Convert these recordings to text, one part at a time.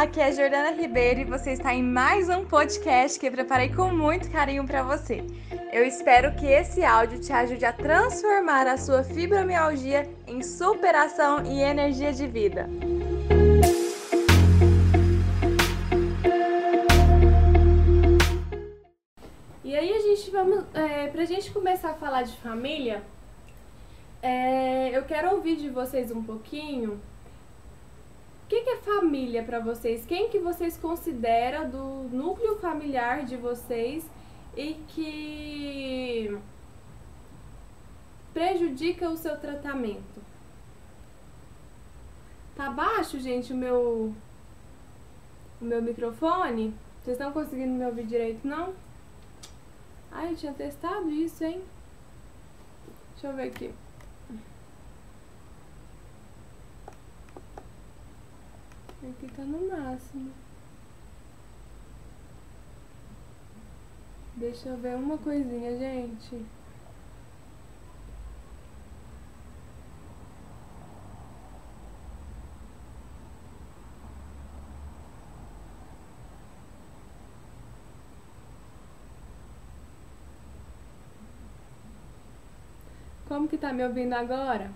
aqui é Jordana Ribeiro e você está em mais um podcast que eu preparei com muito carinho para você. Eu espero que esse áudio te ajude a transformar a sua fibromialgia em superação e energia de vida. E aí a gente vamos, é, pra gente começar a falar de família, é, eu quero ouvir de vocês um pouquinho que, que é família para vocês? Quem que vocês consideram do núcleo familiar de vocês e que prejudica o seu tratamento? Tá baixo, gente, o meu o meu microfone? Vocês estão conseguindo me ouvir direito, não? Ai, eu tinha testado isso, hein? Deixa eu ver aqui. Aqui tá no máximo. Deixa eu ver uma coisinha, gente. Como que tá me ouvindo agora?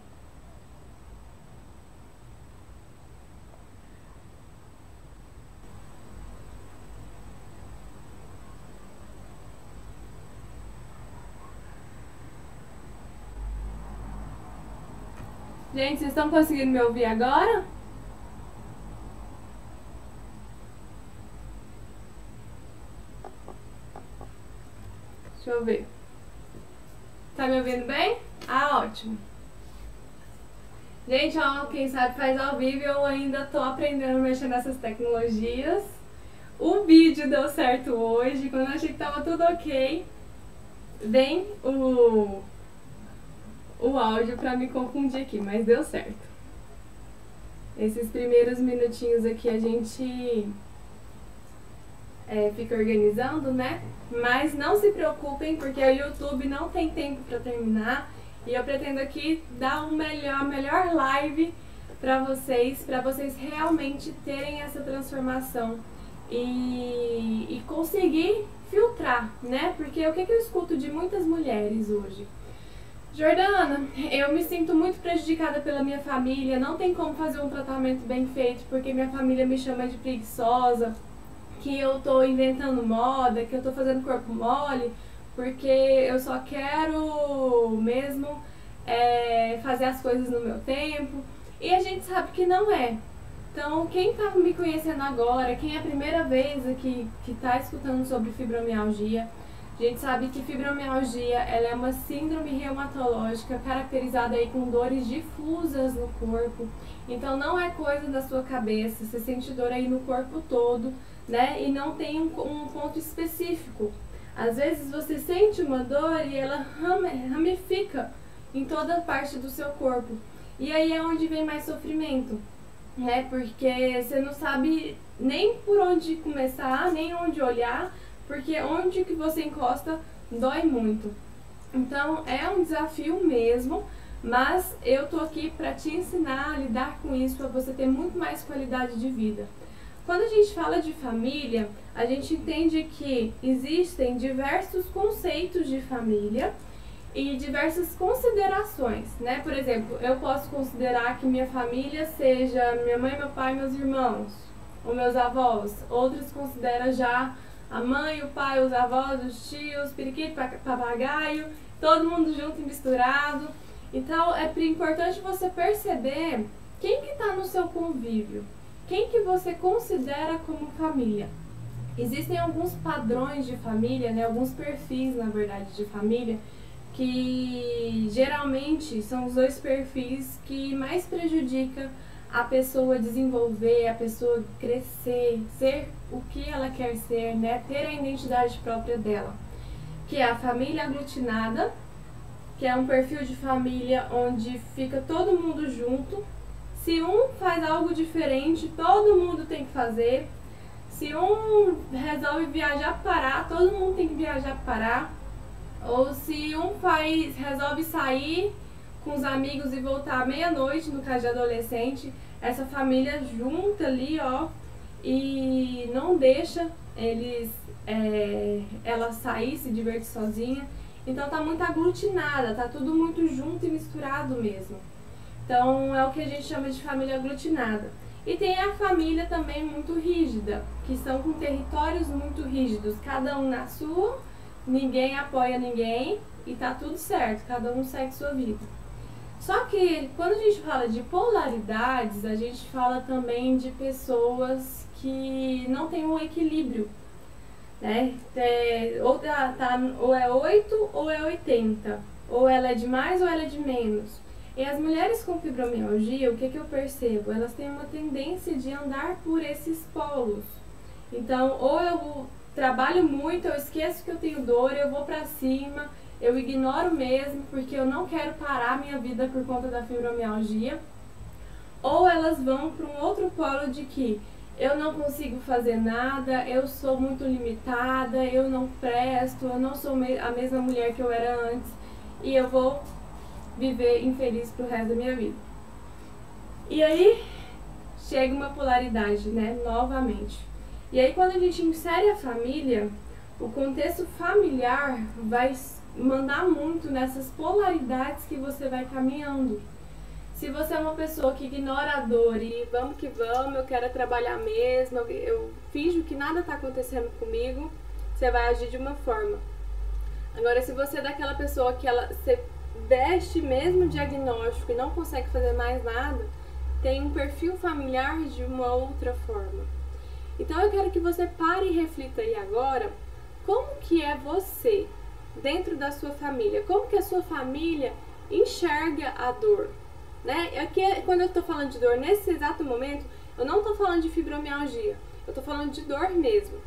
Gente, vocês estão conseguindo me ouvir agora? Deixa eu ver. Tá me ouvindo bem? Ah, ótimo. Gente, ó, quem sabe faz ao vivo, eu ainda tô aprendendo a mexer nessas tecnologias. O vídeo deu certo hoje, quando eu achei que tava tudo ok, vem o o áudio para me confundir aqui, mas deu certo. Esses primeiros minutinhos aqui a gente é, fica organizando, né? Mas não se preocupem, porque o YouTube não tem tempo para terminar. E eu pretendo aqui dar um melhor, melhor live para vocês, para vocês realmente terem essa transformação e, e conseguir filtrar, né? Porque o que, que eu escuto de muitas mulheres hoje? Jordana, eu me sinto muito prejudicada pela minha família, não tem como fazer um tratamento bem feito porque minha família me chama de preguiçosa, que eu tô inventando moda, que eu tô fazendo corpo mole, porque eu só quero mesmo é, fazer as coisas no meu tempo. E a gente sabe que não é. Então, quem tá me conhecendo agora, quem é a primeira vez aqui que tá escutando sobre fibromialgia, a gente sabe que fibromialgia ela é uma síndrome reumatológica caracterizada aí com dores difusas no corpo. Então não é coisa da sua cabeça, você sente dor aí no corpo todo, né? E não tem um, um ponto específico. Às vezes você sente uma dor e ela ramifica em toda parte do seu corpo. E aí é onde vem mais sofrimento, né? Porque você não sabe nem por onde começar, nem onde olhar porque onde que você encosta dói muito. Então é um desafio mesmo, mas eu tô aqui para te ensinar a lidar com isso para você ter muito mais qualidade de vida. Quando a gente fala de família, a gente entende que existem diversos conceitos de família e diversas considerações, né? Por exemplo, eu posso considerar que minha família seja minha mãe, meu pai, meus irmãos, ou meus avós. Outros consideram já a mãe, o pai, os avós, os tios, periquito, papagaio, todo mundo junto e misturado. Então é importante você perceber quem que está no seu convívio, quem que você considera como família. Existem alguns padrões de família, né, alguns perfis, na verdade, de família, que geralmente são os dois perfis que mais prejudicam a pessoa desenvolver, a pessoa crescer, ser o que ela quer ser, né? Ter a identidade própria dela. Que é a família aglutinada, que é um perfil de família onde fica todo mundo junto. Se um faz algo diferente, todo mundo tem que fazer. Se um resolve viajar para parar, todo mundo tem que viajar para parar. Ou se um faz, resolve sair com os amigos e voltar à meia-noite, no caso de adolescente, essa família junta ali, ó, e não deixa eles é, ela sair, se divertir sozinha. Então tá muito aglutinada, tá tudo muito junto e misturado mesmo. Então é o que a gente chama de família aglutinada. E tem a família também muito rígida, que são com territórios muito rígidos, cada um na sua, ninguém apoia ninguém e tá tudo certo, cada um segue sua vida. Só que quando a gente fala de polaridades, a gente fala também de pessoas que não têm um equilíbrio. Né? É, ou, tá, tá, ou é 8 ou é 80. Ou ela é de mais ou ela é de menos. E as mulheres com fibromialgia, o que, que eu percebo? Elas têm uma tendência de andar por esses polos. Então, ou eu trabalho muito, eu esqueço que eu tenho dor, eu vou para cima, eu ignoro mesmo porque eu não quero parar minha vida por conta da fibromialgia. Ou elas vão para um outro polo de que eu não consigo fazer nada, eu sou muito limitada, eu não presto, eu não sou a mesma mulher que eu era antes e eu vou viver infeliz pro resto da minha vida. E aí chega uma polaridade, né, novamente. E aí quando a gente insere a família, o contexto familiar vai mandar muito nessas polaridades que você vai caminhando. Se você é uma pessoa que ignora a dor e vamos que vamos, eu quero trabalhar mesmo, eu, eu finjo que nada está acontecendo comigo, você vai agir de uma forma. Agora, se você é daquela pessoa que ela você veste mesmo diagnóstico e não consegue fazer mais nada, tem um perfil familiar de uma outra forma. Então eu quero que você pare e reflita aí agora como que é você dentro da sua família? Como que a sua família enxerga a dor? Né? Aqui, quando eu estou falando de dor nesse exato momento, eu não estou falando de fibromialgia, eu estou falando de dor mesmo,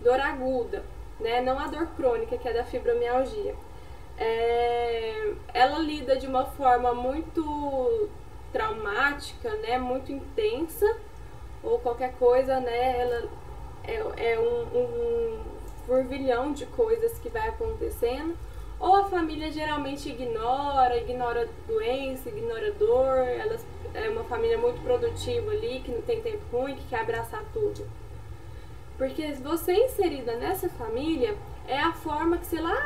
dor aguda, né? não a dor crônica que é da fibromialgia. É, ela lida de uma forma muito traumática, né? muito intensa, ou qualquer coisa, né? ela é, é um, um turvilhão de coisas que vai acontecendo, ou a família geralmente ignora, ignora doença, ignora dor, elas, é uma família muito produtiva ali, que não tem tempo ruim, que quer abraçar tudo. Porque você inserida nessa família é a forma que, sei lá,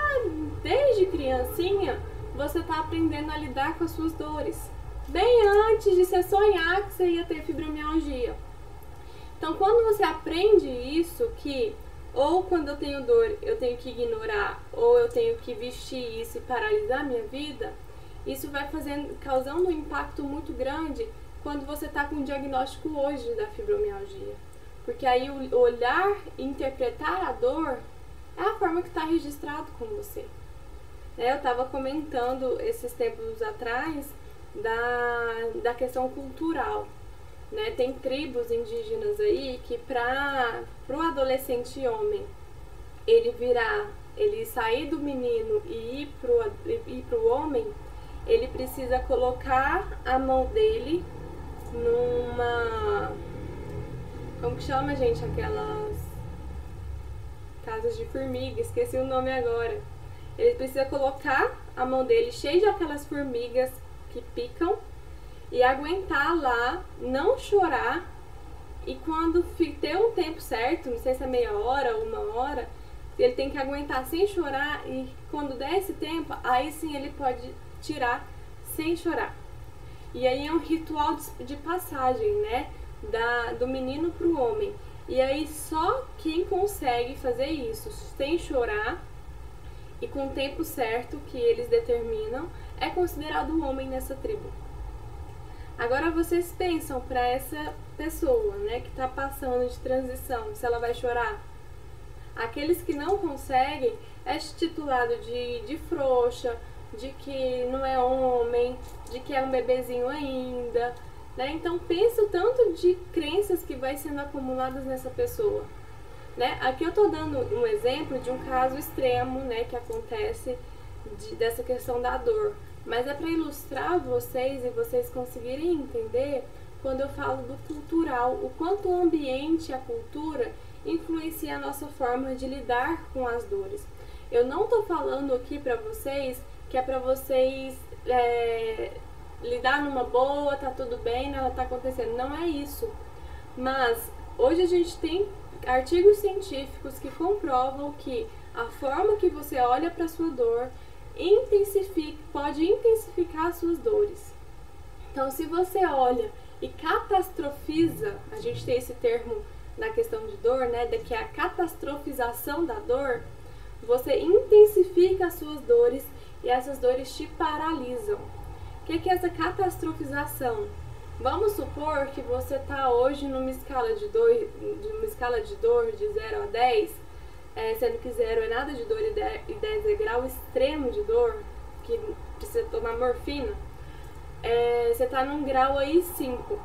desde criancinha, você está aprendendo a lidar com as suas dores. Bem antes de você sonhar que você ia ter fibromialgia. Então, quando você aprende isso, que ou quando eu tenho dor eu tenho que ignorar, ou eu tenho que vestir isso e paralisar minha vida, isso vai fazendo, causando um impacto muito grande quando você está com o diagnóstico hoje da fibromialgia. Porque aí o olhar e interpretar a dor é a forma que está registrado com você. É, eu estava comentando esses tempos atrás da, da questão cultural. Né? Tem tribos indígenas aí que para o adolescente homem ele virar, ele sair do menino e ir pro, ir pro homem, ele precisa colocar a mão dele numa. Como que chama, gente? Aquelas casas de formiga, esqueci o nome agora. Ele precisa colocar a mão dele cheia de aquelas formigas que picam e aguentar lá, não chorar. E quando ter um tempo certo, não sei se é meia hora ou uma hora, ele tem que aguentar sem chorar e quando der esse tempo, aí sim ele pode tirar sem chorar. E aí é um ritual de, passagem, né? Da, do menino para o homem. E aí só quem consegue fazer isso sem chorar e com o tempo certo que eles determinam é considerado um homem nessa tribo. Agora vocês pensam para essa pessoa, né, que está passando de transição, se ela vai chorar. Aqueles que não conseguem é titulado de, de frouxa, de que não é homem, de que é um bebezinho ainda. Né? Então pensa o tanto de crenças que vai sendo acumuladas nessa pessoa. Né? Aqui eu estou dando um exemplo de um caso extremo né, que acontece de, dessa questão da dor. Mas é para ilustrar vocês e vocês conseguirem entender quando eu falo do cultural, o quanto o ambiente, a cultura, influencia a nossa forma de lidar com as dores. Eu não estou falando aqui para vocês que é para vocês é, lidar numa boa, tá tudo bem, nada tá acontecendo. Não é isso. Mas hoje a gente tem artigos científicos que comprovam que a forma que você olha para sua dor intensifica, pode intensificar as suas dores. Então, se você olha e catastrofiza, a gente tem esse termo na questão de dor, né, que é a catastrofização da dor, você intensifica as suas dores e essas dores te paralisam. O que é essa catastrofização? Vamos supor que você está hoje numa escala de dor, de uma escala de dor de 0 a 10, é, sendo que 0 é nada de dor e 10 é grau extremo de dor, que precisa tomar morfina, é, você está num grau aí 5.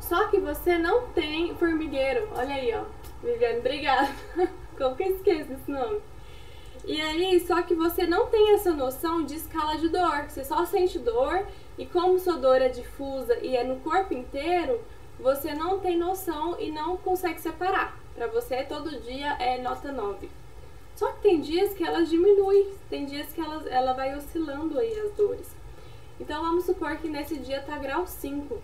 Só que você não tem formigueiro. Olha aí, ó. Viviane, obrigada. Como que eu esqueço esse nome? E aí, só que você não tem essa noção de escala de dor. Você só sente dor e como sua dor é difusa e é no corpo inteiro, você não tem noção e não consegue separar. Para você, todo dia é nota 9. Só que tem dias que elas diminuem, tem dias que ela, ela vai oscilando aí as dores. Então vamos supor que nesse dia tá grau 5.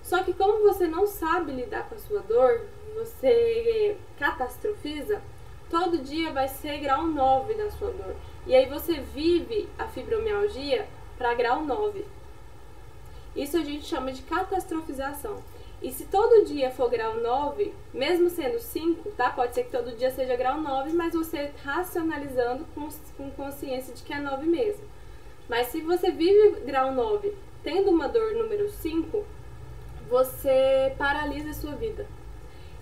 Só que como você não sabe lidar com a sua dor, você catastrofiza, todo dia vai ser grau 9 da sua dor. E aí você vive a fibromialgia para grau 9. Isso a gente chama de catastrofização. E se todo dia for grau 9, mesmo sendo 5, tá? Pode ser que todo dia seja grau 9, mas você racionalizando com, com consciência de que é 9 mesmo. Mas se você vive grau 9 tendo uma dor número 5, você paralisa a sua vida.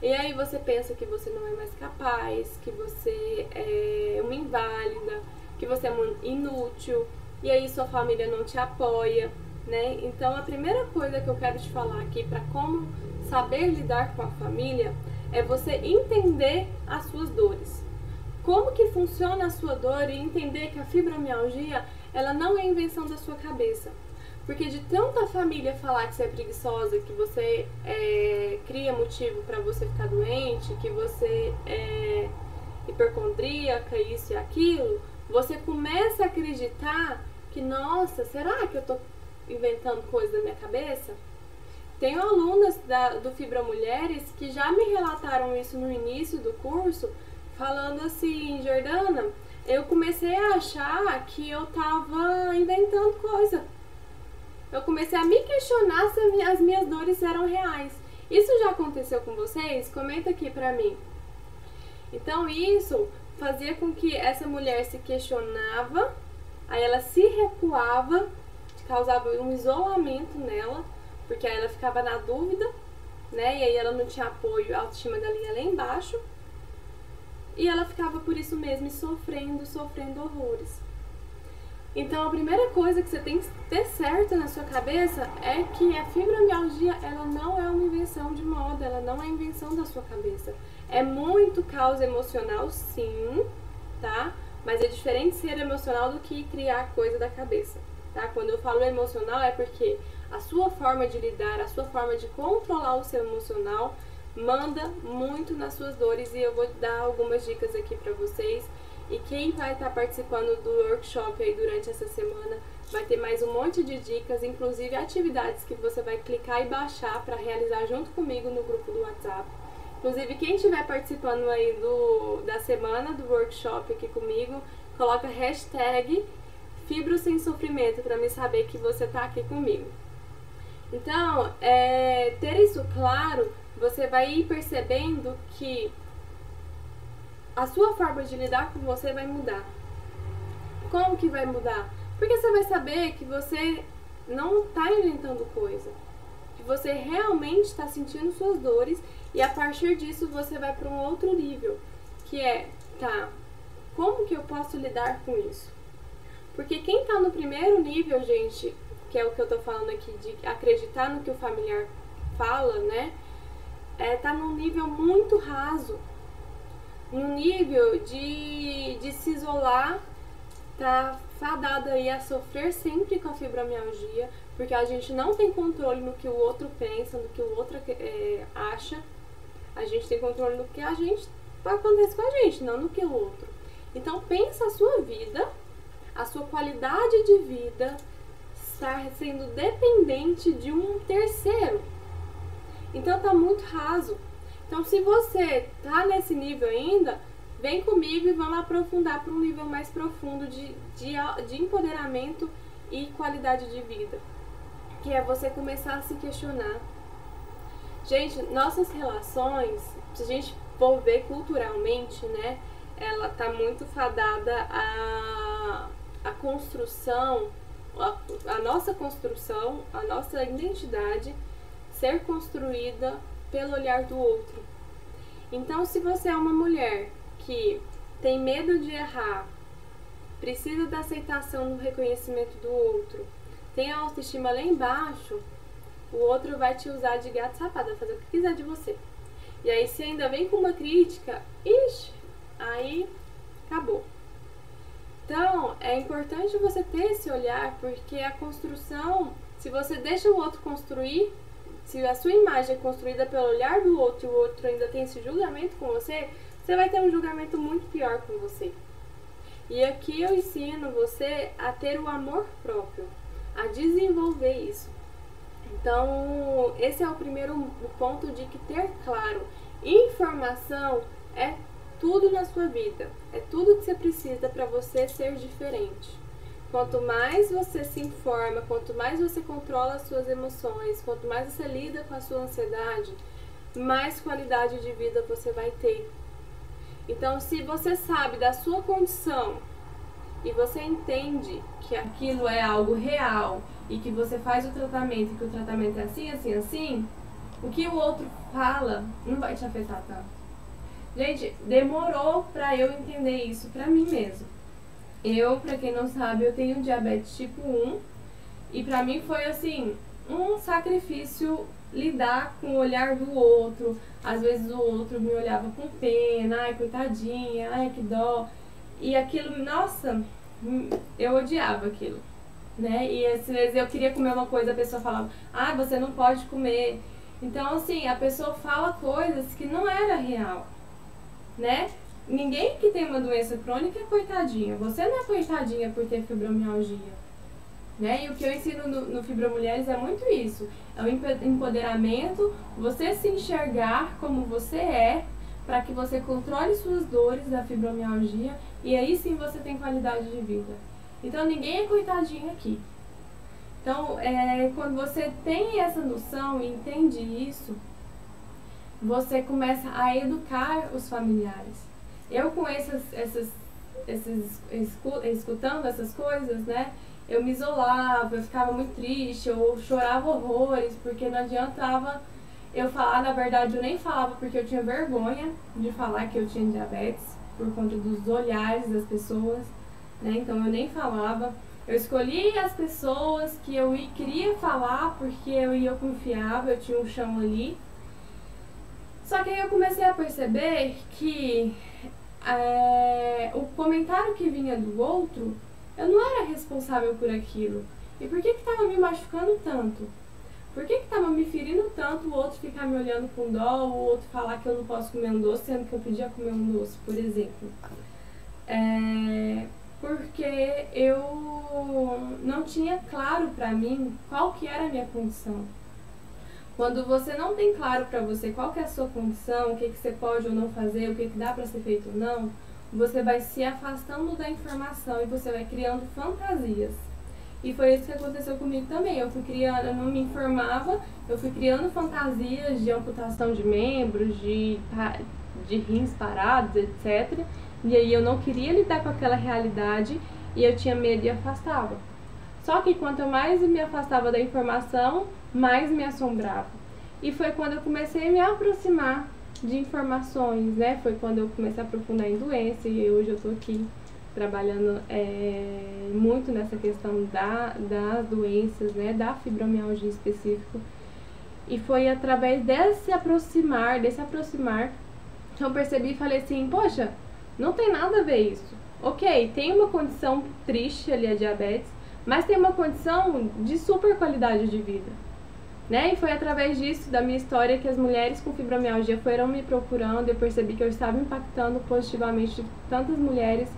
E aí você pensa que você não é mais capaz, que você é uma inválida, que você é inútil, e aí sua família não te apoia, né? Então a primeira coisa que eu quero te falar aqui para como saber lidar com a família é você entender as suas dores. Como que funciona a sua dor e entender que a fibromialgia ela não é invenção da sua cabeça. Porque de tanta família falar que você é preguiçosa, que você é, cria motivo para você ficar doente, que você é hipercondríaca, isso e aquilo, você começa a acreditar que, nossa, será que eu tô inventando coisa da minha cabeça? Tenho alunas da, do Fibra Mulheres que já me relataram isso no início do curso, falando assim, Jordana, eu comecei a achar que eu tava inventando coisa. Eu comecei a me questionar se as minhas dores eram reais. Isso já aconteceu com vocês? Comenta aqui pra mim. Então isso fazia com que essa mulher se questionava, aí ela se recuava, causava um isolamento nela, porque aí ela ficava na dúvida, né? E aí ela não tinha apoio, a autoestima dela ia lá embaixo. E ela ficava por isso mesmo sofrendo, sofrendo horrores. Então a primeira coisa que você tem que ter certo na sua cabeça é que a fibromialgia ela não é uma invenção de moda, ela não é invenção da sua cabeça. É muito causa emocional, sim, tá? Mas é diferente ser emocional do que criar coisa da cabeça, tá? Quando eu falo emocional é porque a sua forma de lidar, a sua forma de controlar o seu emocional manda muito nas suas dores e eu vou dar algumas dicas aqui para vocês. E quem vai estar tá participando do workshop aí durante essa semana vai ter mais um monte de dicas, inclusive atividades que você vai clicar e baixar para realizar junto comigo no grupo do WhatsApp. Inclusive, quem estiver participando aí do, da semana do workshop aqui comigo, coloca hashtag Fibro Sem Sofrimento para me saber que você está aqui comigo. Então, é, ter isso claro você vai ir percebendo que a sua forma de lidar com você vai mudar. Como que vai mudar? Porque você vai saber que você não está inventando coisa. Que você realmente está sentindo suas dores e a partir disso você vai para um outro nível, que é, tá, como que eu posso lidar com isso? Porque quem está no primeiro nível, gente, que é o que eu estou falando aqui de acreditar no que o familiar fala, né? é, tá num nível muito raso, num nível de, de se isolar, tá fadado aí a sofrer sempre com a fibromialgia, porque a gente não tem controle no que o outro pensa, no que o outro é, acha, a gente tem controle no que a gente acontece com a gente, não no que o outro. Então pensa a sua vida, a sua qualidade de vida estar sendo dependente de um terceiro. Então tá muito raso. Então se você tá nesse nível ainda, vem comigo e vamos aprofundar para um nível mais profundo de, de, de empoderamento e qualidade de vida. Que é você começar a se questionar. Gente, nossas relações, se a gente for ver culturalmente, né? Ela tá muito fadada a, a construção, a, nossa construção, a nossa identidade ser construída pelo olhar do outro. Então, se você é uma mulher que tem medo de errar, precisa da aceitação do reconhecimento do outro, tem a autoestima lá embaixo, o outro vai te usar de gato vai fazer o que quiser de você. E aí, se ainda vem com uma crítica, ixi, aí acabou. Então, é importante você ter esse olhar, porque a construção, se você deixa o outro construir, se a sua imagem é construída pelo olhar do outro e o outro ainda tem esse julgamento com você, você vai ter um julgamento muito pior com você. E aqui eu ensino você a ter o amor próprio, a desenvolver isso. Então, esse é o primeiro ponto de que ter claro. Informação é tudo na sua vida, é tudo que você precisa para você ser diferente. Quanto mais você se informa, quanto mais você controla as suas emoções, quanto mais você lida com a sua ansiedade, mais qualidade de vida você vai ter. Então, se você sabe da sua condição e você entende que aquilo é algo real e que você faz o tratamento e que o tratamento é assim, assim, assim, o que o outro fala não vai te afetar tanto. Gente, demorou pra eu entender isso pra mim mesmo. Eu, pra quem não sabe, eu tenho diabetes tipo 1 e pra mim foi assim, um sacrifício lidar com o olhar do outro. Às vezes o outro me olhava com pena, ai coitadinha, ai que dó. E aquilo, nossa, eu odiava aquilo. Né? E às vezes eu queria comer uma coisa, a pessoa falava, ah, você não pode comer. Então, assim, a pessoa fala coisas que não era real, né? Ninguém que tem uma doença crônica é coitadinha. Você não é coitadinha por ter fibromialgia. Né? E o que eu ensino no, no Fibromulheres é muito isso. É o empoderamento, você se enxergar como você é, para que você controle suas dores da fibromialgia e aí sim você tem qualidade de vida. Então ninguém é coitadinho aqui. Então, é, quando você tem essa noção e entende isso, você começa a educar os familiares. Eu com essas, essas, esses, escutando essas coisas, né? Eu me isolava, eu ficava muito triste, eu chorava horrores, porque não adiantava eu falar, na verdade eu nem falava porque eu tinha vergonha de falar que eu tinha diabetes, por conta dos olhares das pessoas, né? Então eu nem falava. Eu escolhi as pessoas que eu queria falar porque eu ia confiava, eu tinha um chão ali. Só que aí eu comecei a perceber que é, o comentário que vinha do outro, eu não era responsável por aquilo. E por que que tava me machucando tanto? Por que que tava me ferindo tanto o outro ficar me olhando com dó, o outro falar que eu não posso comer um doce, sendo que eu podia comer um doce, por exemplo? É, porque eu não tinha claro para mim qual que era a minha condição. Quando você não tem claro para você qual é a sua condição, o que, que você pode ou não fazer, o que, que dá para ser feito ou não, você vai se afastando da informação e você vai criando fantasias. E foi isso que aconteceu comigo também. Eu fui criando, eu não me informava, eu fui criando fantasias de amputação de membros, de, de rins parados, etc. E aí eu não queria lidar com aquela realidade e eu tinha medo e afastava. Só que quanto mais me afastava da informação, mais me assombrava. E foi quando eu comecei a me aproximar de informações, né? Foi quando eu comecei a aprofundar em doença e hoje eu tô aqui trabalhando é, muito nessa questão da, das doenças, né? Da fibromialgia específico. E foi através desse aproximar, desse aproximar, que eu percebi e falei assim, poxa, não tem nada a ver isso. Ok, tem uma condição triste ali, a diabetes, mas tem uma condição de super qualidade de vida. Né? E foi através disso, da minha história, que as mulheres com fibromialgia foram me procurando. Eu percebi que eu estava impactando positivamente tantas mulheres.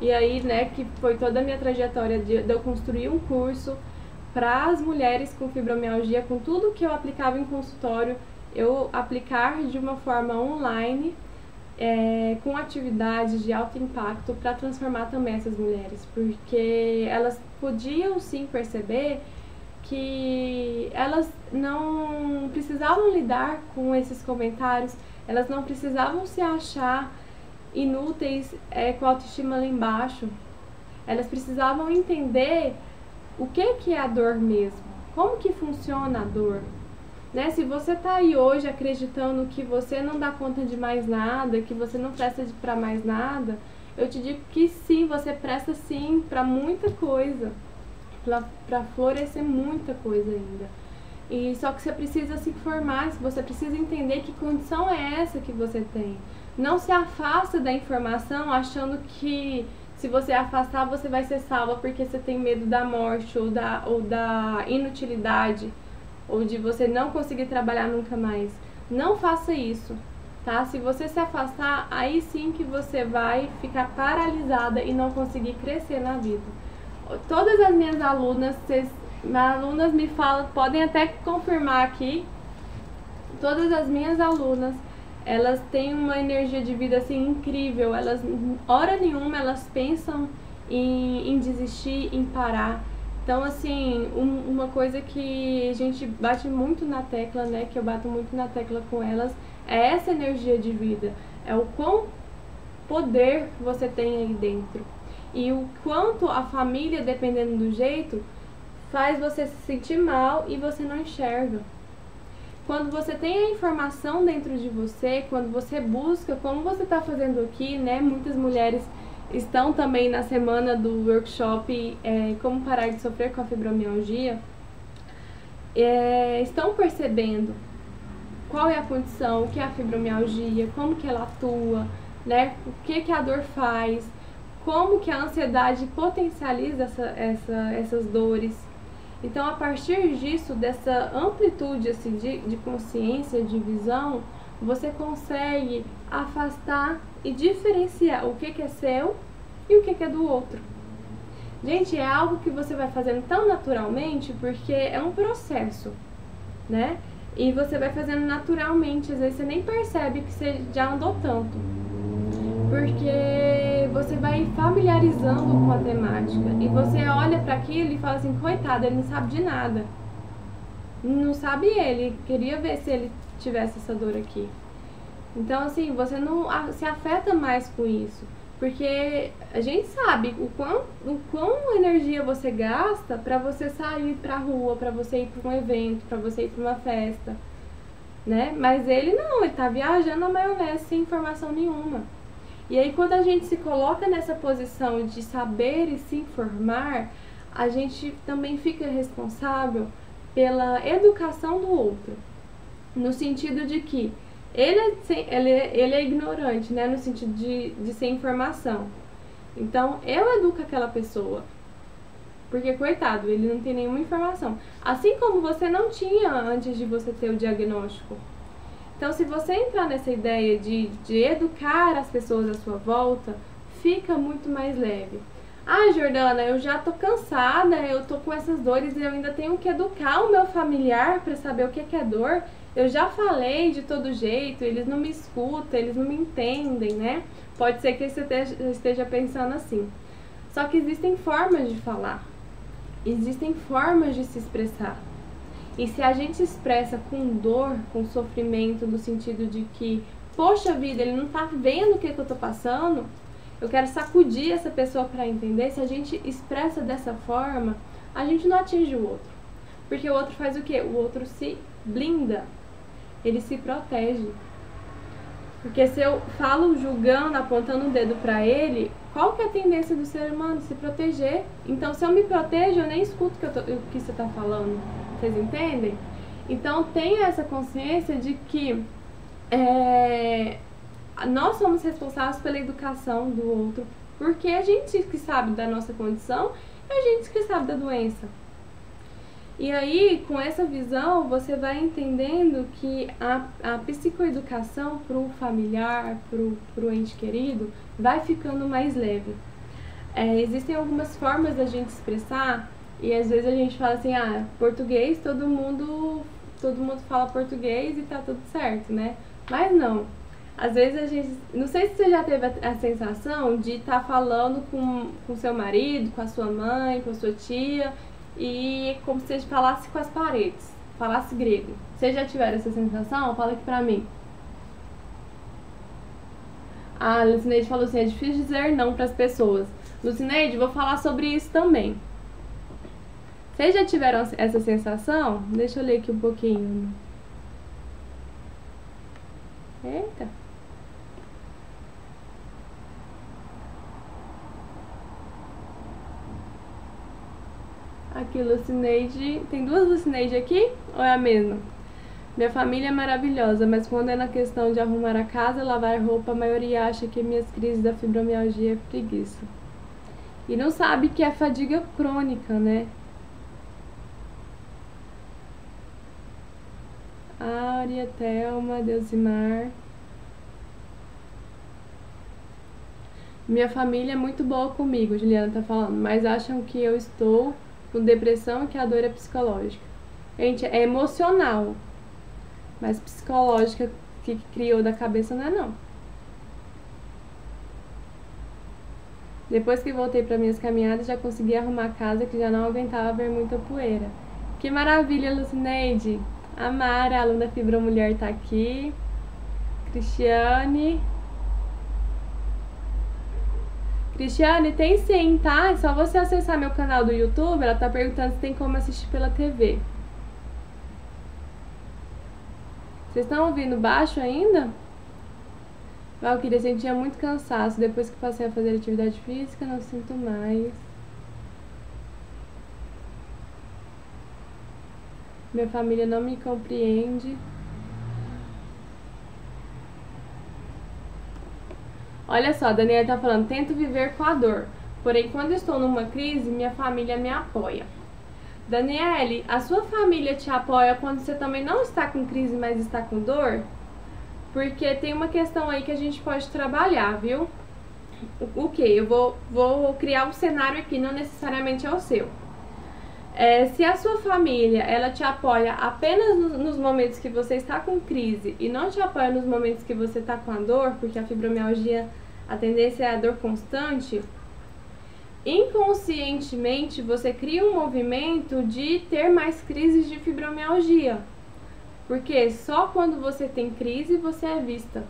E aí, né, que foi toda a minha trajetória de, de eu construir um curso para as mulheres com fibromialgia, com tudo que eu aplicava em consultório, eu aplicar de uma forma online é, com atividades de alto impacto para transformar também essas mulheres, porque elas podiam sim perceber que elas não precisavam lidar com esses comentários, elas não precisavam se achar inúteis é, com a autoestima lá embaixo. Elas precisavam entender o que, que é a dor mesmo, como que funciona a dor, né? Se você tá aí hoje acreditando que você não dá conta de mais nada, que você não presta para mais nada, eu te digo que sim, você presta sim para muita coisa, para florescer muita coisa ainda. E só que você precisa se informar, você precisa entender que condição é essa que você tem. Não se afasta da informação achando que se você afastar você vai ser salva porque você tem medo da morte ou da, ou da inutilidade ou de você não conseguir trabalhar nunca mais. Não faça isso, tá? Se você se afastar, aí sim que você vai ficar paralisada e não conseguir crescer na vida. Todas as minhas alunas, vocês, minhas alunas me falam, podem até confirmar aqui, todas as minhas alunas, elas têm uma energia de vida assim incrível. Elas, hora nenhuma, elas pensam em, em desistir, em parar. Então, assim, um, uma coisa que a gente bate muito na tecla, né, que eu bato muito na tecla com elas, é essa energia de vida. É o quão poder você tem aí dentro. E o quanto a família, dependendo do jeito, faz você se sentir mal e você não enxerga. Quando você tem a informação dentro de você, quando você busca, como você está fazendo aqui, né? Muitas mulheres estão também na semana do workshop é, Como Parar de Sofrer com a Fibromialgia, é, estão percebendo qual é a condição, o que é a fibromialgia, como que ela atua, né? o que, que a dor faz, como que a ansiedade potencializa essa, essa, essas dores. Então, a partir disso, dessa amplitude assim, de, de consciência, de visão, você consegue afastar e diferenciar o que, que é seu e o que, que é do outro. Gente, é algo que você vai fazendo tão naturalmente porque é um processo, né? E você vai fazendo naturalmente, às vezes você nem percebe que você já andou tanto. Porque você vai familiarizando com a temática e você olha para aquilo e fala assim: coitado, ele não sabe de nada. Não sabe ele, queria ver se ele tivesse essa dor aqui. Então, assim, você não se afeta mais com isso. Porque a gente sabe o quão, o quão energia você gasta para você sair pra rua, para você ir para um evento, para você ir para uma festa, né? Mas ele não, ele tá viajando na maionese sem informação nenhuma. E aí quando a gente se coloca nessa posição de saber e se informar, a gente também fica responsável pela educação do outro. No sentido de que ele é, ele, é, ele é ignorante, né? No sentido de, de ser informação. Então, eu educo aquela pessoa. Porque, coitado, ele não tem nenhuma informação. Assim como você não tinha antes de você ter o diagnóstico. Então, se você entrar nessa ideia de, de educar as pessoas à sua volta, fica muito mais leve. Ah, Jordana, eu já tô cansada, eu tô com essas dores e eu ainda tenho que educar o meu familiar para saber o que é dor. Eu já falei de todo jeito, eles não me escutam, eles não me entendem, né? Pode ser que você esteja pensando assim. Só que existem formas de falar, existem formas de se expressar. E se a gente expressa com dor, com sofrimento, no sentido de que, poxa vida, ele não tá vendo o que, que eu tô passando, eu quero sacudir essa pessoa para entender. Se a gente expressa dessa forma, a gente não atinge o outro. Porque o outro faz o quê? O outro se blinda ele se protege. Porque se eu falo julgando, apontando o dedo para ele, qual que é a tendência do ser humano? Se proteger. Então, se eu me protejo, eu nem escuto o que, que você está falando. Vocês entendem? Então, tenha essa consciência de que é, nós somos responsáveis pela educação do outro. Porque a gente que sabe da nossa condição e a gente que sabe da doença. E aí, com essa visão, você vai entendendo que a, a psicoeducação para o familiar, para o ente querido, vai ficando mais leve. É, existem algumas formas da gente expressar, e às vezes a gente fala assim, ah, português todo mundo todo mundo fala português e tá tudo certo, né? Mas não. Às vezes a gente. Não sei se você já teve a, sensação de estar tá falando com, com seu marido, com a sua mãe, com a sua tia, e como se falasse com as paredes, falasse grego. Vocês já tiveram essa sensação? Fala aqui pra mim. A Lucineide falou assim: é difícil dizer não para as pessoas. Lucineide, vou falar sobre isso também. Vocês já tiveram essa sensação? Deixa eu ler aqui um pouquinho. Eita. Aqui, Lucineide. Tem duas Lucineide aqui? Ou é a mesma? Minha família é maravilhosa, mas quando é na questão de arrumar a casa, lavar roupa, a maioria acha que minhas crises da fibromialgia é preguiça. E não sabe que é fadiga crônica, né? Áurea, Thelma, Deusimar. Minha família é muito boa comigo, Juliana tá falando, mas acham que eu estou com depressão que a dor é psicológica. Gente, é emocional, mas psicológica que criou da cabeça não é não. Depois que voltei para minhas caminhadas, já consegui arrumar a casa que já não aguentava ver muita poeira. Que maravilha, Lucineide! A Mara, aluna Fibra Mulher, tá aqui. Cristiane. Cristiane, tem sim, tá? É só você acessar meu canal do YouTube. Ela tá perguntando se tem como assistir pela TV. Vocês estão ouvindo baixo ainda? Valkyria, sentia muito cansaço. Depois que passei a fazer atividade física, não sinto mais. Minha família não me compreende. Olha só, a Daniela tá falando, tento viver com a dor. Porém, quando estou numa crise, minha família me apoia. Daniele, a sua família te apoia quando você também não está com crise, mas está com dor? Porque tem uma questão aí que a gente pode trabalhar, viu? O, que? Eu vou, vou criar um cenário aqui, não necessariamente é o seu. É, se a sua família ela te apoia apenas nos momentos que você está com crise e não te apoia nos momentos que você está com a dor, porque a fibromialgia a tendência é a dor constante, inconscientemente você cria um movimento de ter mais crises de fibromialgia. Porque só quando você tem crise você é vista.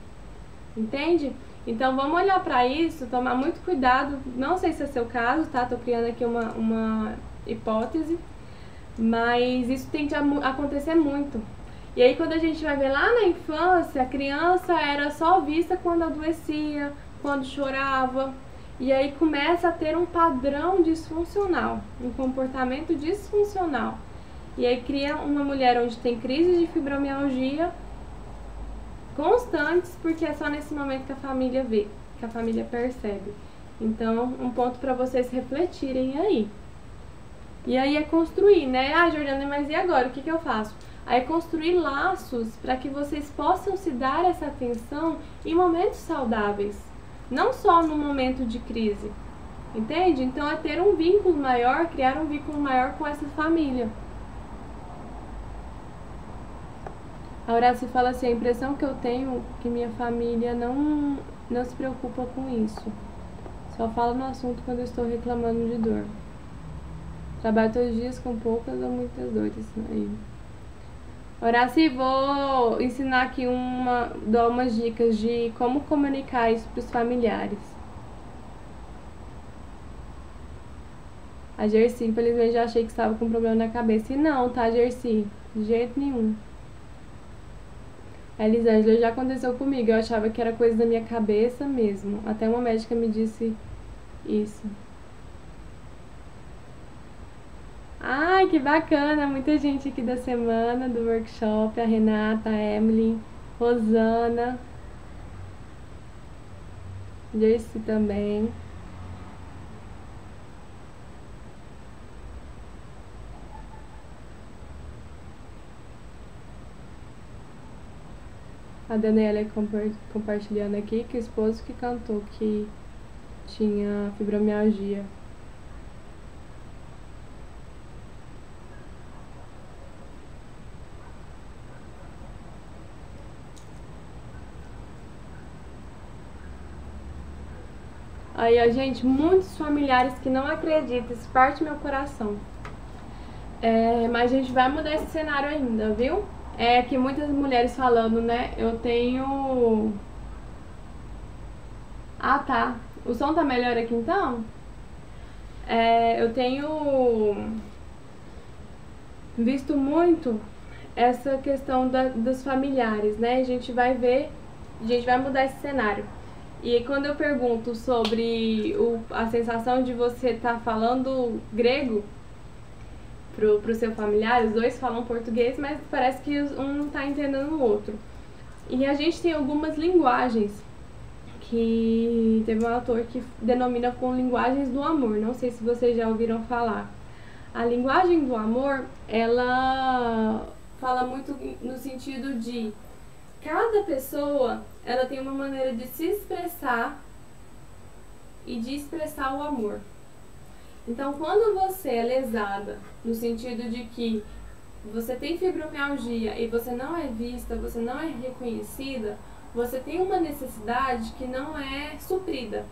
Entende? Então vamos olhar para isso, tomar muito cuidado. Não sei se é seu caso, tá? Tô criando aqui uma, uma hipótese, mas isso tem que acontecer muito. E aí quando a gente vai ver lá na infância, a criança era só vista quando adoecia, quando chorava, e aí começa a ter um padrão disfuncional, um comportamento disfuncional. E aí cria uma mulher onde tem crise de fibromialgia constantes, porque é só nesse momento que a família vê, que a família percebe. Então, um ponto para vocês refletirem aí. E aí é construir, né? Ah, Jordana, mas e agora? O que, que eu faço? Aí é construir laços para que vocês possam se dar essa atenção em momentos saudáveis, não só no momento de crise. Entende? Então é ter um vínculo maior, criar um vínculo maior com essa família. A Horácio fala assim, a impressão que eu tenho é que minha família não, não se preocupa com isso. Só fala no assunto quando eu estou reclamando de dor. Trabalho todos os dias com poucas ou muitas dores. Aí. Horácio, vou ensinar aqui uma, dar umas dicas de como comunicar isso para os familiares. A Jersey, infelizmente, já achei que estava com problema na cabeça. E não, tá, Jersey? De jeito nenhum. A Elisângela já aconteceu comigo. Eu achava que era coisa da minha cabeça mesmo. Até uma médica me disse isso. Ai, que bacana! Muita gente aqui da semana do workshop, a Renata, a Emily, Rosana, Jersey também. A Daniela compartilhando aqui que o esposo que cantou que tinha fibromialgia. Aí, a gente, muitos familiares que não acreditam, isso parte meu coração. É, mas a gente vai mudar esse cenário ainda, viu? É que muitas mulheres falando, né? Eu tenho. Ah, tá. O som tá melhor aqui então? É, eu tenho visto muito essa questão da, dos familiares, né? A gente vai ver, a gente vai mudar esse cenário. E quando eu pergunto sobre o, a sensação de você estar tá falando grego pro, pro seu familiar, os dois falam português, mas parece que um não está entendendo o outro. E a gente tem algumas linguagens que teve um autor que denomina com linguagens do amor. Não sei se vocês já ouviram falar. A linguagem do amor, ela fala muito no sentido de cada pessoa, ela tem uma maneira de se expressar e de expressar o amor. Então, quando você é lesada, no sentido de que você tem fibromialgia e você não é vista, você não é reconhecida, você tem uma necessidade que não é suprida.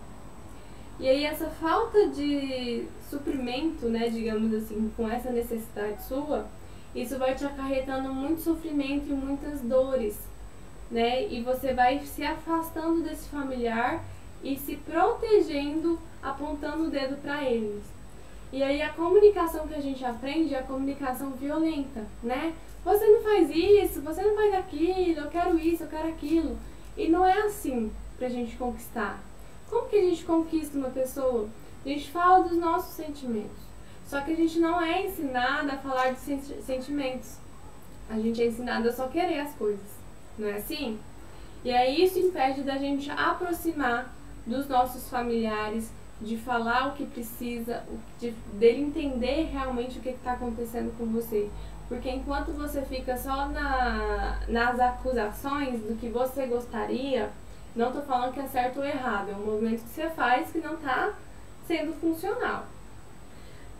E aí essa falta de suprimento, né, digamos assim, com essa necessidade sua, isso vai te acarretando muito sofrimento e muitas dores, né? E você vai se afastando desse familiar e se protegendo, apontando o dedo para eles. E aí a comunicação que a gente aprende é a comunicação violenta, né? Você não faz isso, você não faz aquilo, eu quero isso, eu quero aquilo. E não é assim pra gente conquistar. Como que a gente conquista uma pessoa? A gente fala dos nossos sentimentos. Só que a gente não é ensinada a falar de sentimentos. A gente é ensinada a só querer as coisas. Não é assim? E aí isso impede da gente aproximar dos nossos familiares, de falar o que precisa, de, dele entender realmente o que está acontecendo com você. Porque enquanto você fica só na, nas acusações do que você gostaria, não estou falando que é certo ou errado, é um movimento que você faz que não está sendo funcional.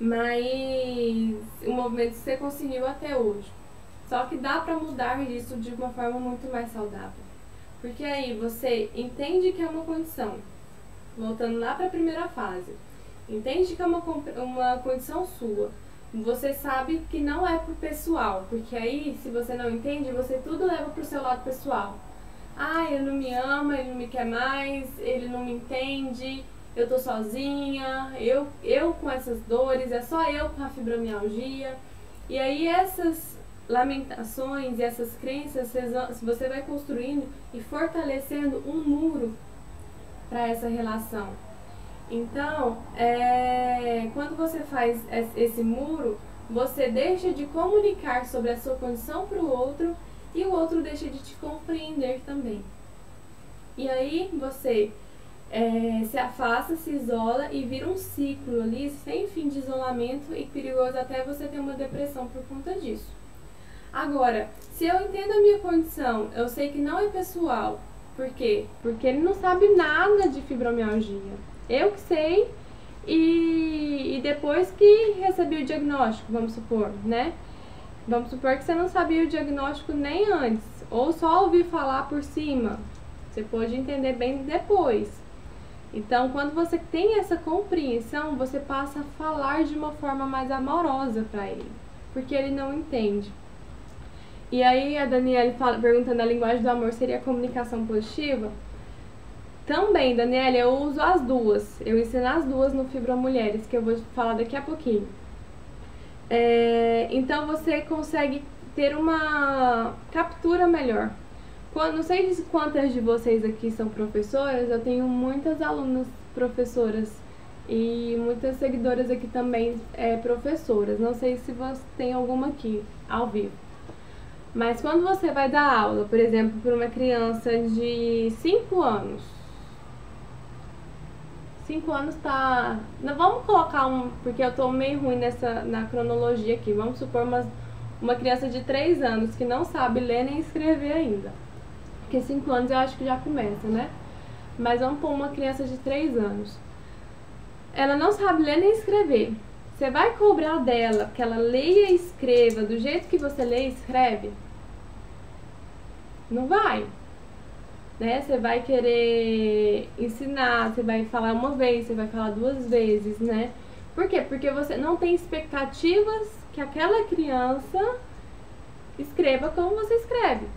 Mas o movimento que você conseguiu até hoje. Só que dá para mudar isso de uma forma muito mais saudável. Porque aí você entende que é uma condição, voltando lá para a primeira fase, entende que é uma, uma condição sua. Você sabe que não é pro pessoal, porque aí, se você não entende, você tudo leva pro seu lado pessoal. Ah, ele não me ama, ele não me quer mais, ele não me entende, eu tô sozinha, eu, eu com essas dores, é só eu com a fibromialgia. E aí essas lamentações e essas crenças, você vai construindo e fortalecendo um muro para essa relação. Então, é, quando você faz esse muro, você deixa de comunicar sobre a sua condição para o outro e o outro deixa de te compreender também. E aí você é, se afasta, se isola e vira um ciclo ali sem fim de isolamento e perigoso até você ter uma depressão por conta disso. Agora, se eu entendo a minha condição, eu sei que não é pessoal. Por quê? Porque ele não sabe nada de fibromialgia. Eu que sei e, e depois que recebi o diagnóstico, vamos supor, né? Vamos supor que você não sabia o diagnóstico nem antes, ou só ouvi falar por cima. Você pode entender bem depois. Então, quando você tem essa compreensão, você passa a falar de uma forma mais amorosa para ele, porque ele não entende. E aí a Daniela fala, perguntando a linguagem do amor seria comunicação positiva? Também, Daniela, eu uso as duas. Eu ensino as duas no Fibra Mulheres, que eu vou falar daqui a pouquinho. É, então você consegue ter uma captura melhor. Quando, não sei quantas de vocês aqui são professoras, eu tenho muitas alunas professoras e muitas seguidoras aqui também é, professoras. Não sei se você tem alguma aqui ao vivo. Mas quando você vai dar aula, por exemplo, para uma criança de 5 anos, 5 anos tá. Não vamos colocar um. Porque eu tô meio ruim nessa na cronologia aqui. Vamos supor uma, uma criança de 3 anos que não sabe ler nem escrever ainda. Porque 5 anos eu acho que já começa, né? Mas vamos pôr uma criança de 3 anos. Ela não sabe ler nem escrever. Você vai cobrar dela que ela leia e escreva do jeito que você lê e escreve? Não vai. né? Você vai querer ensinar, você vai falar uma vez, você vai falar duas vezes, né? Por quê? Porque você não tem expectativas que aquela criança escreva como você escreve.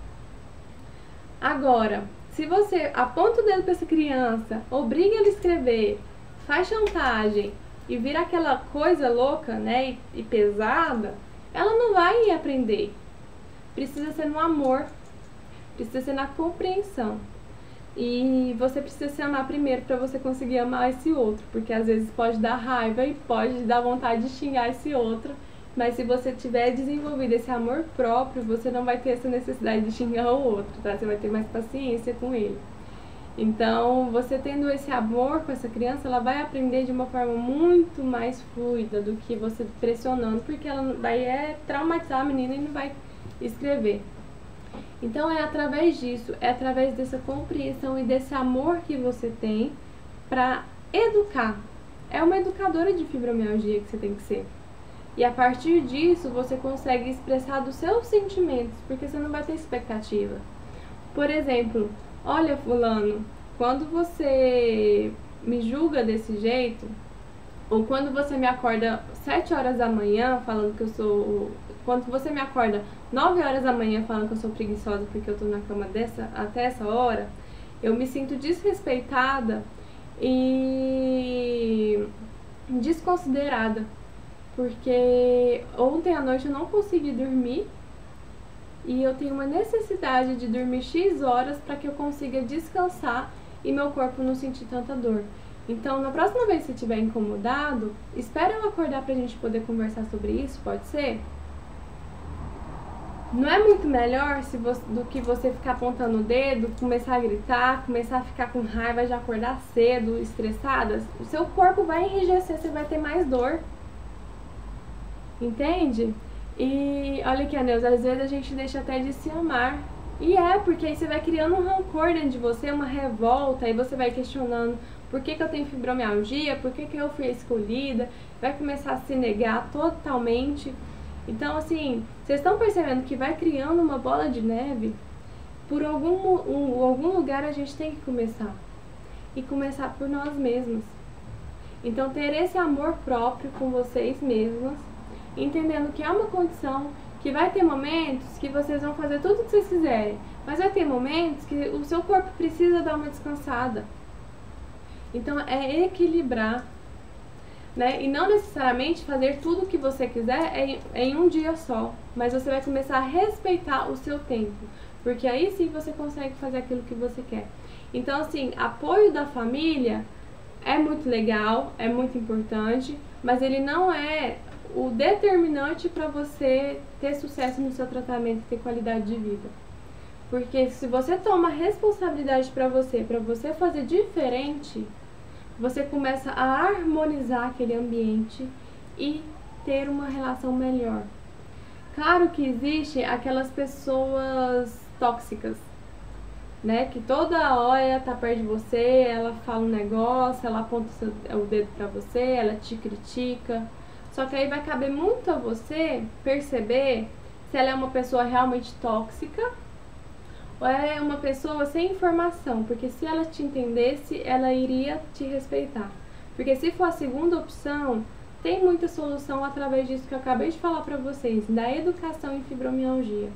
Agora, se você aponta o dedo para essa criança, obriga ela a escrever, faz chantagem e vira aquela coisa louca, né, e, e pesada, ela não vai aprender. Precisa ser no amor, precisa ser na compreensão. E você precisa se amar primeiro para você conseguir amar esse outro, porque às vezes pode dar raiva e pode dar vontade de xingar esse outro, mas se você tiver desenvolvido esse amor próprio, você não vai ter essa necessidade de xingar o outro, tá? Você vai ter mais paciência com ele. Então, você tendo esse amor com essa criança, ela vai aprender de uma forma muito mais fluida do que você pressionando, porque ela vai é, traumatizar a menina e não vai escrever. Então é através disso, é através dessa compreensão e desse amor que você tem para educar. É uma educadora de fibromialgia que você tem que ser. E a partir disso você consegue expressar dos seus sentimentos, porque você não vai ter expectativa. Por exemplo, olha fulano, quando você me julga desse jeito, ou quando você me acorda 7 horas da manhã falando que eu sou quando você me acorda 9 horas da manhã falando que eu sou preguiçosa porque eu tô na cama dessa, até essa hora, eu me sinto desrespeitada e desconsiderada. Porque ontem à noite eu não consegui dormir e eu tenho uma necessidade de dormir X horas para que eu consiga descansar e meu corpo não sentir tanta dor. Então, na próxima vez que você estiver incomodado, espera eu acordar pra gente poder conversar sobre isso, pode ser? Não é muito melhor você, do que você ficar apontando o dedo, começar a gritar, começar a ficar com raiva, já acordar cedo, estressada? O seu corpo vai enrijecer, você vai ter mais dor. Entende? E olha aqui, Aneus, às vezes a gente deixa até de se amar. E é, porque aí você vai criando um rancor dentro de você, uma revolta, aí você vai questionando por que, que eu tenho fibromialgia, por que, que eu fui escolhida, vai começar a se negar totalmente. Então, assim, vocês estão percebendo que vai criando uma bola de neve? Por algum, um, algum lugar a gente tem que começar. E começar por nós mesmos. Então, ter esse amor próprio com vocês mesmas, entendendo que é uma condição que vai ter momentos que vocês vão fazer tudo o que vocês quiserem, mas vai ter momentos que o seu corpo precisa dar uma descansada. Então, é equilibrar né? E não necessariamente fazer tudo o que você quiser em, em um dia só, mas você vai começar a respeitar o seu tempo, porque aí sim você consegue fazer aquilo que você quer. Então, assim, apoio da família é muito legal, é muito importante, mas ele não é o determinante para você ter sucesso no seu tratamento e ter qualidade de vida. Porque se você toma responsabilidade para você, para você fazer diferente, você começa a harmonizar aquele ambiente e ter uma relação melhor. Claro que existe aquelas pessoas tóxicas, né? Que toda hora tá perto de você, ela fala um negócio, ela aponta o dedo para você, ela te critica. Só que aí vai caber muito a você perceber se ela é uma pessoa realmente tóxica ou é uma pessoa sem informação, porque se ela te entendesse, ela iria te respeitar. Porque se for a segunda opção, tem muita solução através disso que eu acabei de falar para vocês, da educação em fibromialgia,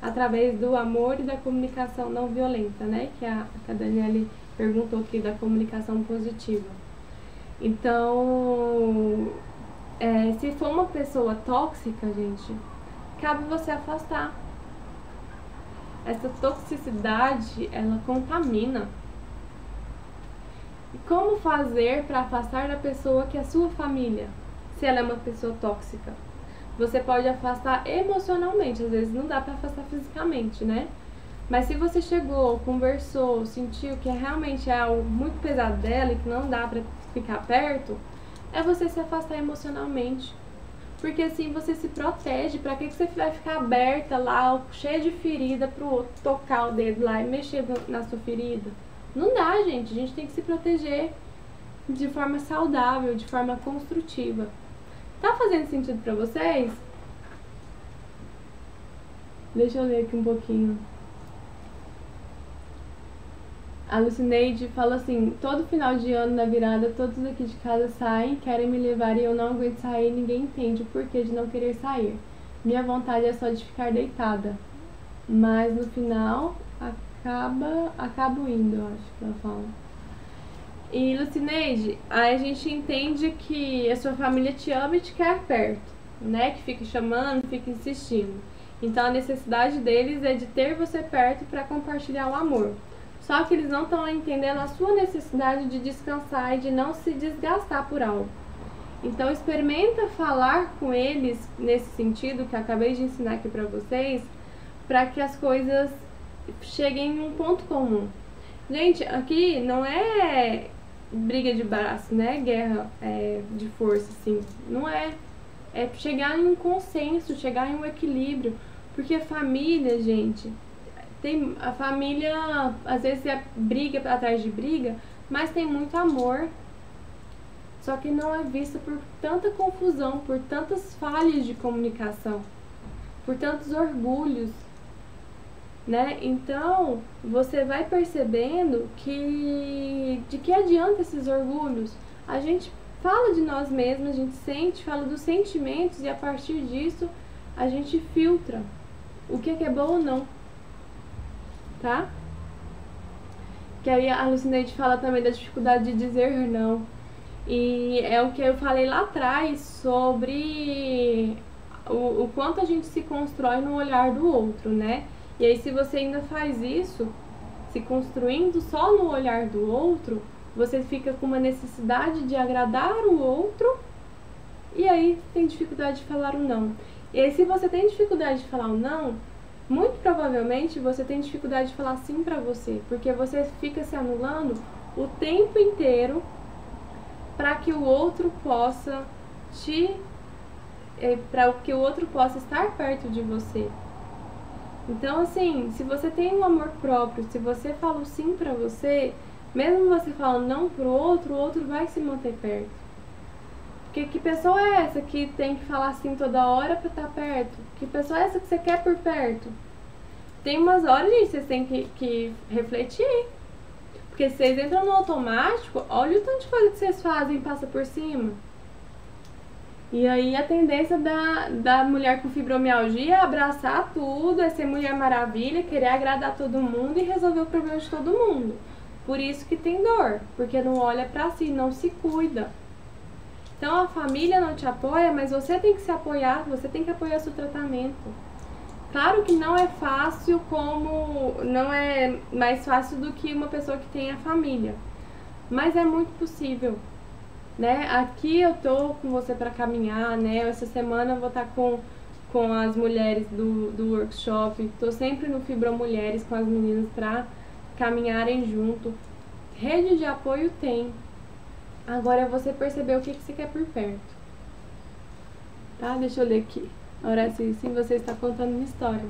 através do amor e da comunicação não violenta, né? Que a, que a Daniele perguntou aqui da comunicação positiva. Então, é, se for uma pessoa tóxica, gente, cabe você afastar essa toxicidade ela contamina. E como fazer para afastar da pessoa que é sua família, se ela é uma pessoa tóxica? Você pode afastar emocionalmente, às vezes não dá para afastar fisicamente, né? Mas se você chegou, conversou, sentiu que é realmente é algo muito pesado dela e que não dá para ficar perto, é você se afastar emocionalmente. Porque assim você se protege. Pra que, você vai ficar aberta lá, cheia de ferida, pro outro tocar o dedo lá e mexer na sua ferida? Não dá, gente. A gente tem que se proteger de forma saudável, de forma construtiva. Tá fazendo sentido pra vocês? Deixa eu ler aqui um pouquinho. A Lucineide fala assim: todo final de ano na virada, todos aqui de casa saem, querem me levar e eu não aguento sair. Ninguém entende o porquê de não querer sair. Minha vontade é só de ficar deitada. Mas no final acaba acabo indo, eu acho que ela fala. E Lucineide, aí a gente entende que a sua família te ama e te quer perto, né? Que fica chamando, fica insistindo. Então a necessidade deles é de ter você perto para compartilhar o amor. Só que eles não estão entendendo a sua necessidade de descansar e de não se desgastar por algo. Então experimenta falar com eles nesse sentido que acabei de ensinar aqui para vocês, para que as coisas cheguem em um ponto comum. Gente, aqui não é briga de braço, né? Guerra é, de força, assim. Não é. É chegar em um consenso, chegar em um equilíbrio. Porque família, gente, tem a família às vezes é briga atrás de briga, mas tem muito amor. Só que não é vista por tanta confusão, por tantas falhas de comunicação, por tantos orgulhos, né? Então, você vai percebendo que de que adianta esses orgulhos? A gente fala de nós mesmos, a gente sente, fala dos sentimentos e a partir disso a gente filtra o que é, que é bom ou não tá? Que aí a Lucineide fala também da dificuldade de dizer não. E é o que eu falei lá atrás sobre o, o quanto a gente se constrói no olhar do outro, né? E aí se você ainda faz isso, se construindo só no olhar do outro, você fica com uma necessidade de agradar o outro e aí tem dificuldade de falar o não. E aí se você tem dificuldade de falar o não, muito provavelmente você tem dificuldade de falar sim para você, porque você fica se anulando o tempo inteiro para que o outro possa te é, para que o outro possa estar perto de você. Então, assim, se você tem um amor próprio, se você fala sim para você, mesmo você falando não pro outro, o outro vai se manter perto. Porque que pessoa é essa que tem que falar assim toda hora pra estar tá perto? Que pessoa é essa que você quer por perto? Tem umas horas, gente, vocês têm que, que refletir. Porque vocês entram no automático, olha o tanto de coisa que vocês fazem e passa por cima. E aí a tendência da, da mulher com fibromialgia é abraçar tudo, é ser mulher maravilha, querer agradar todo mundo e resolver o problema de todo mundo. Por isso que tem dor, porque não olha para si, não se cuida. Então a família não te apoia, mas você tem que se apoiar, você tem que apoiar seu tratamento. Claro que não é fácil como não é mais fácil do que uma pessoa que tem a família, mas é muito possível, né? Aqui eu tô com você para caminhar, né? Essa semana eu vou estar tá com com as mulheres do, do workshop, tô sempre no Fibra Mulheres com as meninas para caminharem junto. Rede de apoio tem, Agora é você perceber o que, que você quer por perto. Tá? Deixa eu ler aqui. Horaci, sim, você está contando uma história.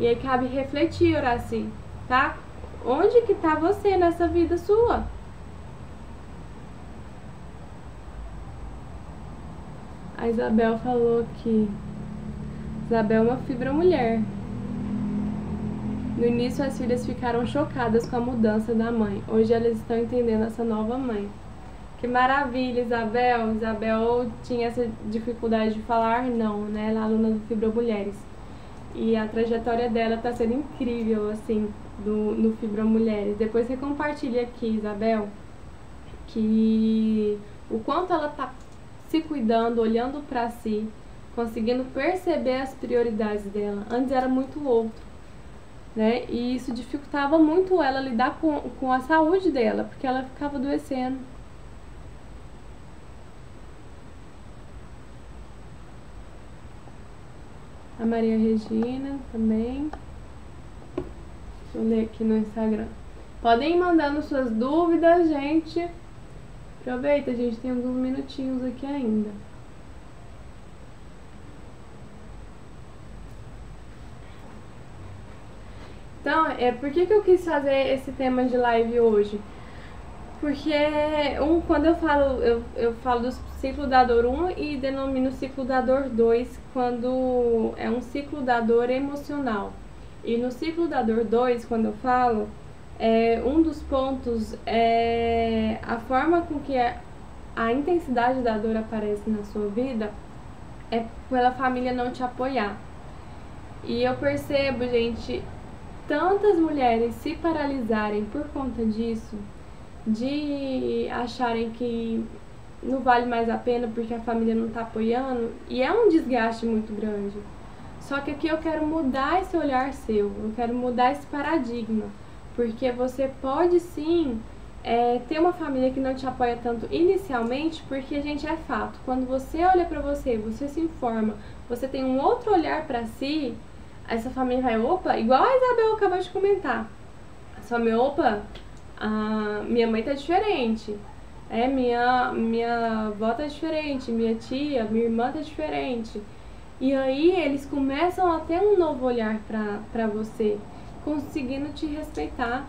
E aí cabe refletir, Horaci, tá? Onde que tá você nessa vida sua? A Isabel falou que Isabel é uma fibra mulher. No início as filhas ficaram chocadas com a mudança da mãe. Hoje elas estão entendendo essa nova mãe. Que maravilha, Isabel. Isabel tinha essa dificuldade de falar não, né? Ela é aluna do Fibra Mulheres. E a trajetória dela está sendo incrível, assim, do, no Fibra Mulheres. Depois você compartilha aqui, Isabel, que o quanto ela está se cuidando, olhando para si, conseguindo perceber as prioridades dela. Antes era muito outro, né? E isso dificultava muito ela lidar com, com a saúde dela, porque ela ficava adoecendo. A Maria Regina também. Deixa eu ler aqui no Instagram. Podem ir mandando suas dúvidas, gente. Aproveita, a gente tem alguns minutinhos aqui ainda. Então, é, por que, que eu quis fazer esse tema de live hoje? Porque um, quando eu falo, eu, eu falo do ciclo da dor 1 e denomino ciclo da dor 2 quando é um ciclo da dor emocional. E no ciclo da dor 2, quando eu falo, é, um dos pontos é a forma com que a, a intensidade da dor aparece na sua vida é pela família não te apoiar. E eu percebo, gente, tantas mulheres se paralisarem por conta disso, de acharem que não vale mais a pena porque a família não está apoiando, e é um desgaste muito grande. Só que aqui eu quero mudar esse olhar seu, eu quero mudar esse paradigma, porque você pode sim é, ter uma família que não te apoia tanto inicialmente, porque a gente é fato. Quando você olha para você, você se informa, você tem um outro olhar para si, essa família vai, opa, igual a Isabel acabou de comentar. Só me opa, a minha mãe tá diferente. É, minha, minha avó tá diferente, minha tia, minha irmã tá diferente. E aí eles começam a ter um novo olhar para você, conseguindo te respeitar.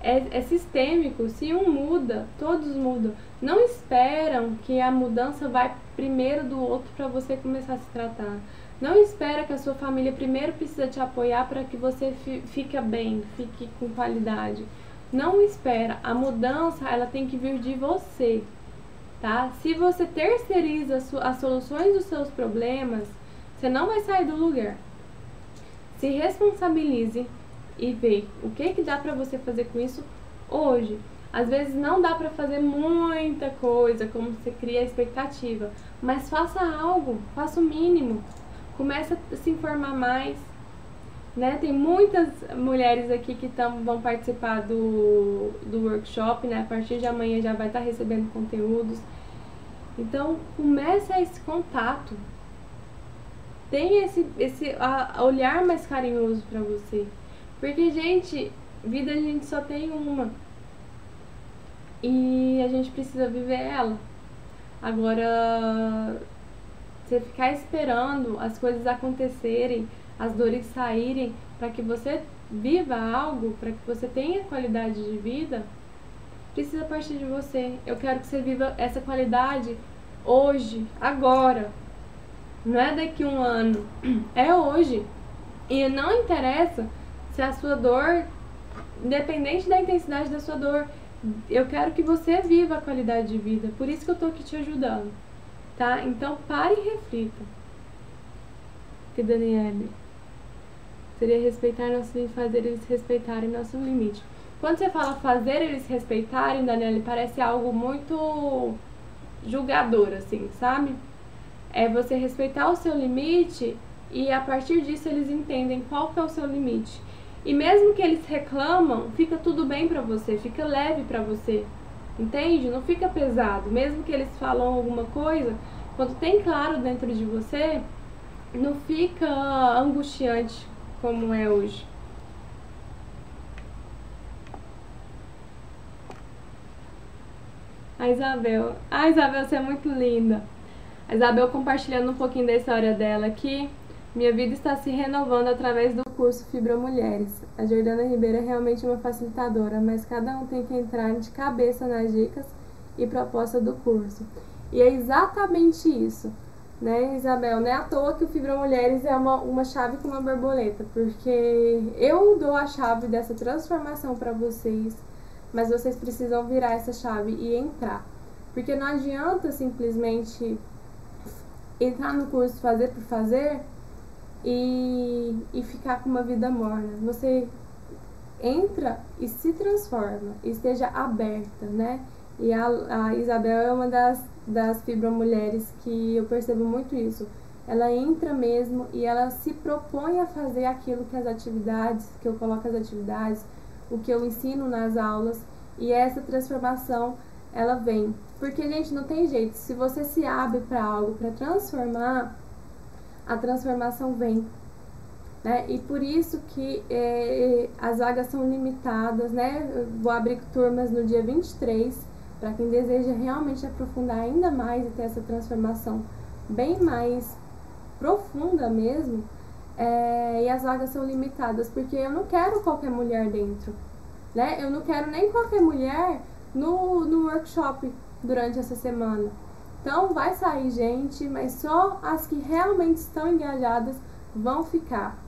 É, é sistêmico, se um muda, todos mudam. Não esperam que a mudança vai primeiro do outro para você começar a se tratar. Não espera que a sua família primeiro precisa te apoiar para que você fique bem, fique com qualidade. Não espera. A mudança, ela tem que vir de você, tá? Se você terceiriza as soluções dos seus problemas, você não vai sair do lugar. Se responsabilize e vê o que que dá para você fazer com isso hoje. Às vezes não dá para fazer muita coisa como você cria a expectativa, mas faça algo, faça o mínimo. Comece a se informar mais, né? Tem muitas mulheres aqui que tam, vão participar do, do workshop, né? A partir de amanhã já vai estar recebendo conteúdos. Então, comece esse contato. Tenha esse, esse a, olhar mais carinhoso para você. Porque, gente, vida a gente só tem uma. E a gente precisa viver ela. Agora, você ficar esperando as coisas acontecerem as dores saírem, para que você viva algo, para que você tenha qualidade de vida, precisa partir de você. Eu quero que você viva essa qualidade hoje, agora. Não é daqui um ano, é hoje. E não interessa se a sua dor, independente da intensidade da sua dor, eu quero que você viva a qualidade de vida. Por isso que eu tô aqui te ajudando. Tá? Então pare e reflita. Que Daniele seria respeitar nosso e fazer eles respeitarem nosso limite. Quando você fala fazer eles respeitarem, Daniela, parece algo muito julgador, assim, sabe? É você respeitar o seu limite e a partir disso eles entendem qual que é o seu limite. E mesmo que eles reclamam, fica tudo bem para você, fica leve para você. Entende? Não fica pesado. Mesmo que eles falam alguma coisa, quando tem claro dentro de você, não fica angustiante como é hoje. A Isabel. A Isabel, você é muito linda. A Isabel compartilhando um pouquinho da história dela aqui. Minha vida está se renovando através do curso Fibra Mulheres. A Jordana Ribeiro é realmente uma facilitadora, mas cada um tem que entrar de cabeça nas dicas e proposta do curso. E é exatamente isso né, Isabel? Não é à toa que o Fibra Mulheres é uma, uma chave com uma borboleta, porque eu dou a chave dessa transformação para vocês, mas vocês precisam virar essa chave e entrar. Porque não adianta simplesmente entrar no curso fazer por fazer e, e ficar com uma vida morna. Você entra e se transforma, esteja aberta, né? E a, a Isabel é uma das, das fibromulheres que eu percebo muito isso. Ela entra mesmo e ela se propõe a fazer aquilo que as atividades, que eu coloco as atividades, o que eu ensino nas aulas, e essa transformação ela vem. Porque, gente, não tem jeito. Se você se abre para algo, para transformar, a transformação vem. Né? E por isso que é, as vagas são limitadas, né? Eu vou abrir turmas no dia 23 para quem deseja realmente aprofundar ainda mais e ter essa transformação bem mais profunda mesmo, é, e as vagas são limitadas, porque eu não quero qualquer mulher dentro, né? Eu não quero nem qualquer mulher no, no workshop durante essa semana. Então vai sair gente, mas só as que realmente estão engajadas vão ficar,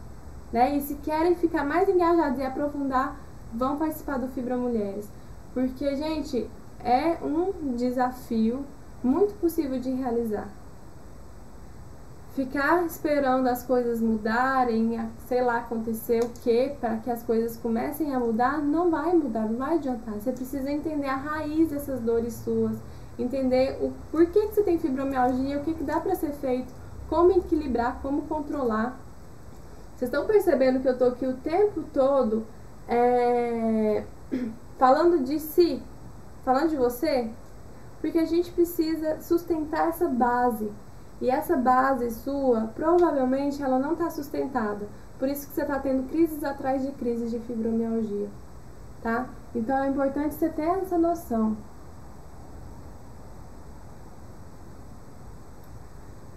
né? E se querem ficar mais engajadas e aprofundar, vão participar do Fibra Mulheres. Porque, gente, é um desafio muito possível de realizar. Ficar esperando as coisas mudarem, sei lá, acontecer o que para que as coisas comecem a mudar, não vai mudar, não vai adiantar. Você precisa entender a raiz dessas dores suas, entender o porquê que você tem fibromialgia, o que, que dá para ser feito, como equilibrar, como controlar. Vocês estão percebendo que eu tô aqui o tempo todo é, falando de si, falando de você? Porque a gente precisa sustentar essa base. E essa base sua, provavelmente, ela não está sustentada. Por isso que você está tendo crises atrás de crises de fibromialgia, tá? Então é importante você ter essa noção.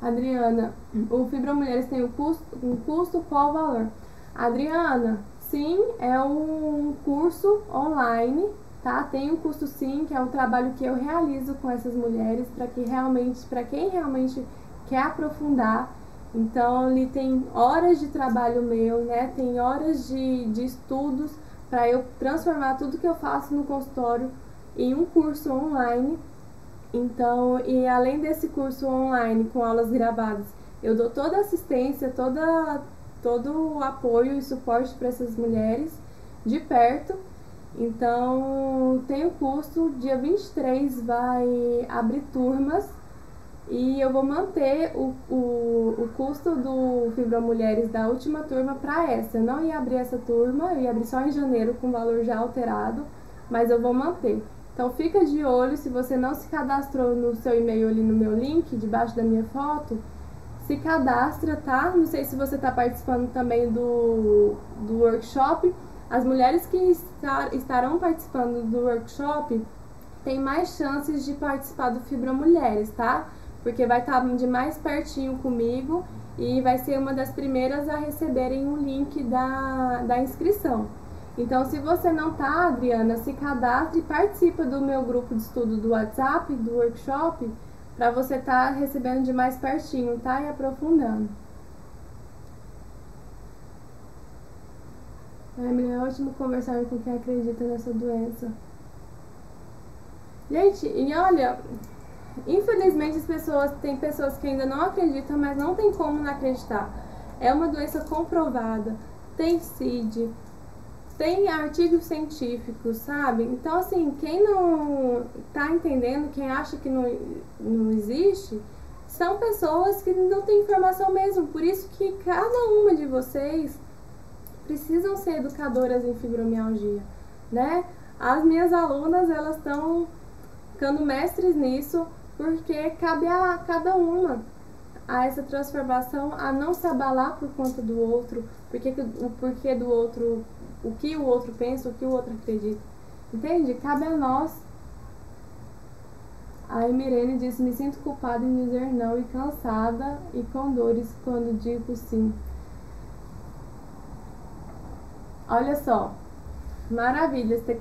Adriana, o Fibra Mulheres tem um custo, um custo qual valor? Adriana, sim, é um curso online, tá? Tem um custo sim, que é um trabalho que eu realizo com essas mulheres para que realmente, para quem realmente quer aprofundar. Então, ele tem horas de trabalho meu, né? Tem horas de, de estudos para eu transformar tudo que eu faço no consultório em um curso online então, e além desse curso online com aulas gravadas, eu dou toda a assistência, toda, todo o apoio e suporte para essas mulheres de perto. Então, tem o curso, dia 23 vai abrir turmas e eu vou manter o, o, o custo do Fibra Mulheres da última turma para essa. Eu não ia abrir essa turma, eu ia abrir só em janeiro com valor já alterado, mas eu vou manter. Então fica de olho, se você não se cadastrou no seu e-mail ali no meu link, debaixo da minha foto, se cadastra, tá? Não sei se você está participando também do, do workshop. As mulheres que estar, estarão participando do workshop têm mais chances de participar do Fibra Mulheres, tá? Porque vai estar tá de mais pertinho comigo e vai ser uma das primeiras a receberem o link da, da inscrição. Então, se você não tá, Adriana, se cadastre e participa do meu grupo de estudo do WhatsApp, do workshop, para você estar tá recebendo de mais pertinho, tá? E aprofundando. Emily, é ótimo conversar com quem acredita nessa doença. Gente, e olha, infelizmente as pessoas, tem pessoas que ainda não acreditam, mas não tem como não acreditar. É uma doença comprovada, tem CID, tem artigos científicos, sabe? Então, assim, quem não tá entendendo, quem acha que não, não existe, são pessoas que não têm informação mesmo. Por isso que cada uma de vocês precisam ser educadoras em fibromialgia, né? As minhas alunas, elas estão ficando mestres nisso, porque cabe a cada uma a essa transformação, a não se abalar por conta do outro, porque o porquê do outro o que o outro pensa, o que o outro acredita. Entende? Cabe a nós. A Mirene disse: Me sinto culpada em dizer não e cansada e com dores quando digo sim. Olha só, maravilha ter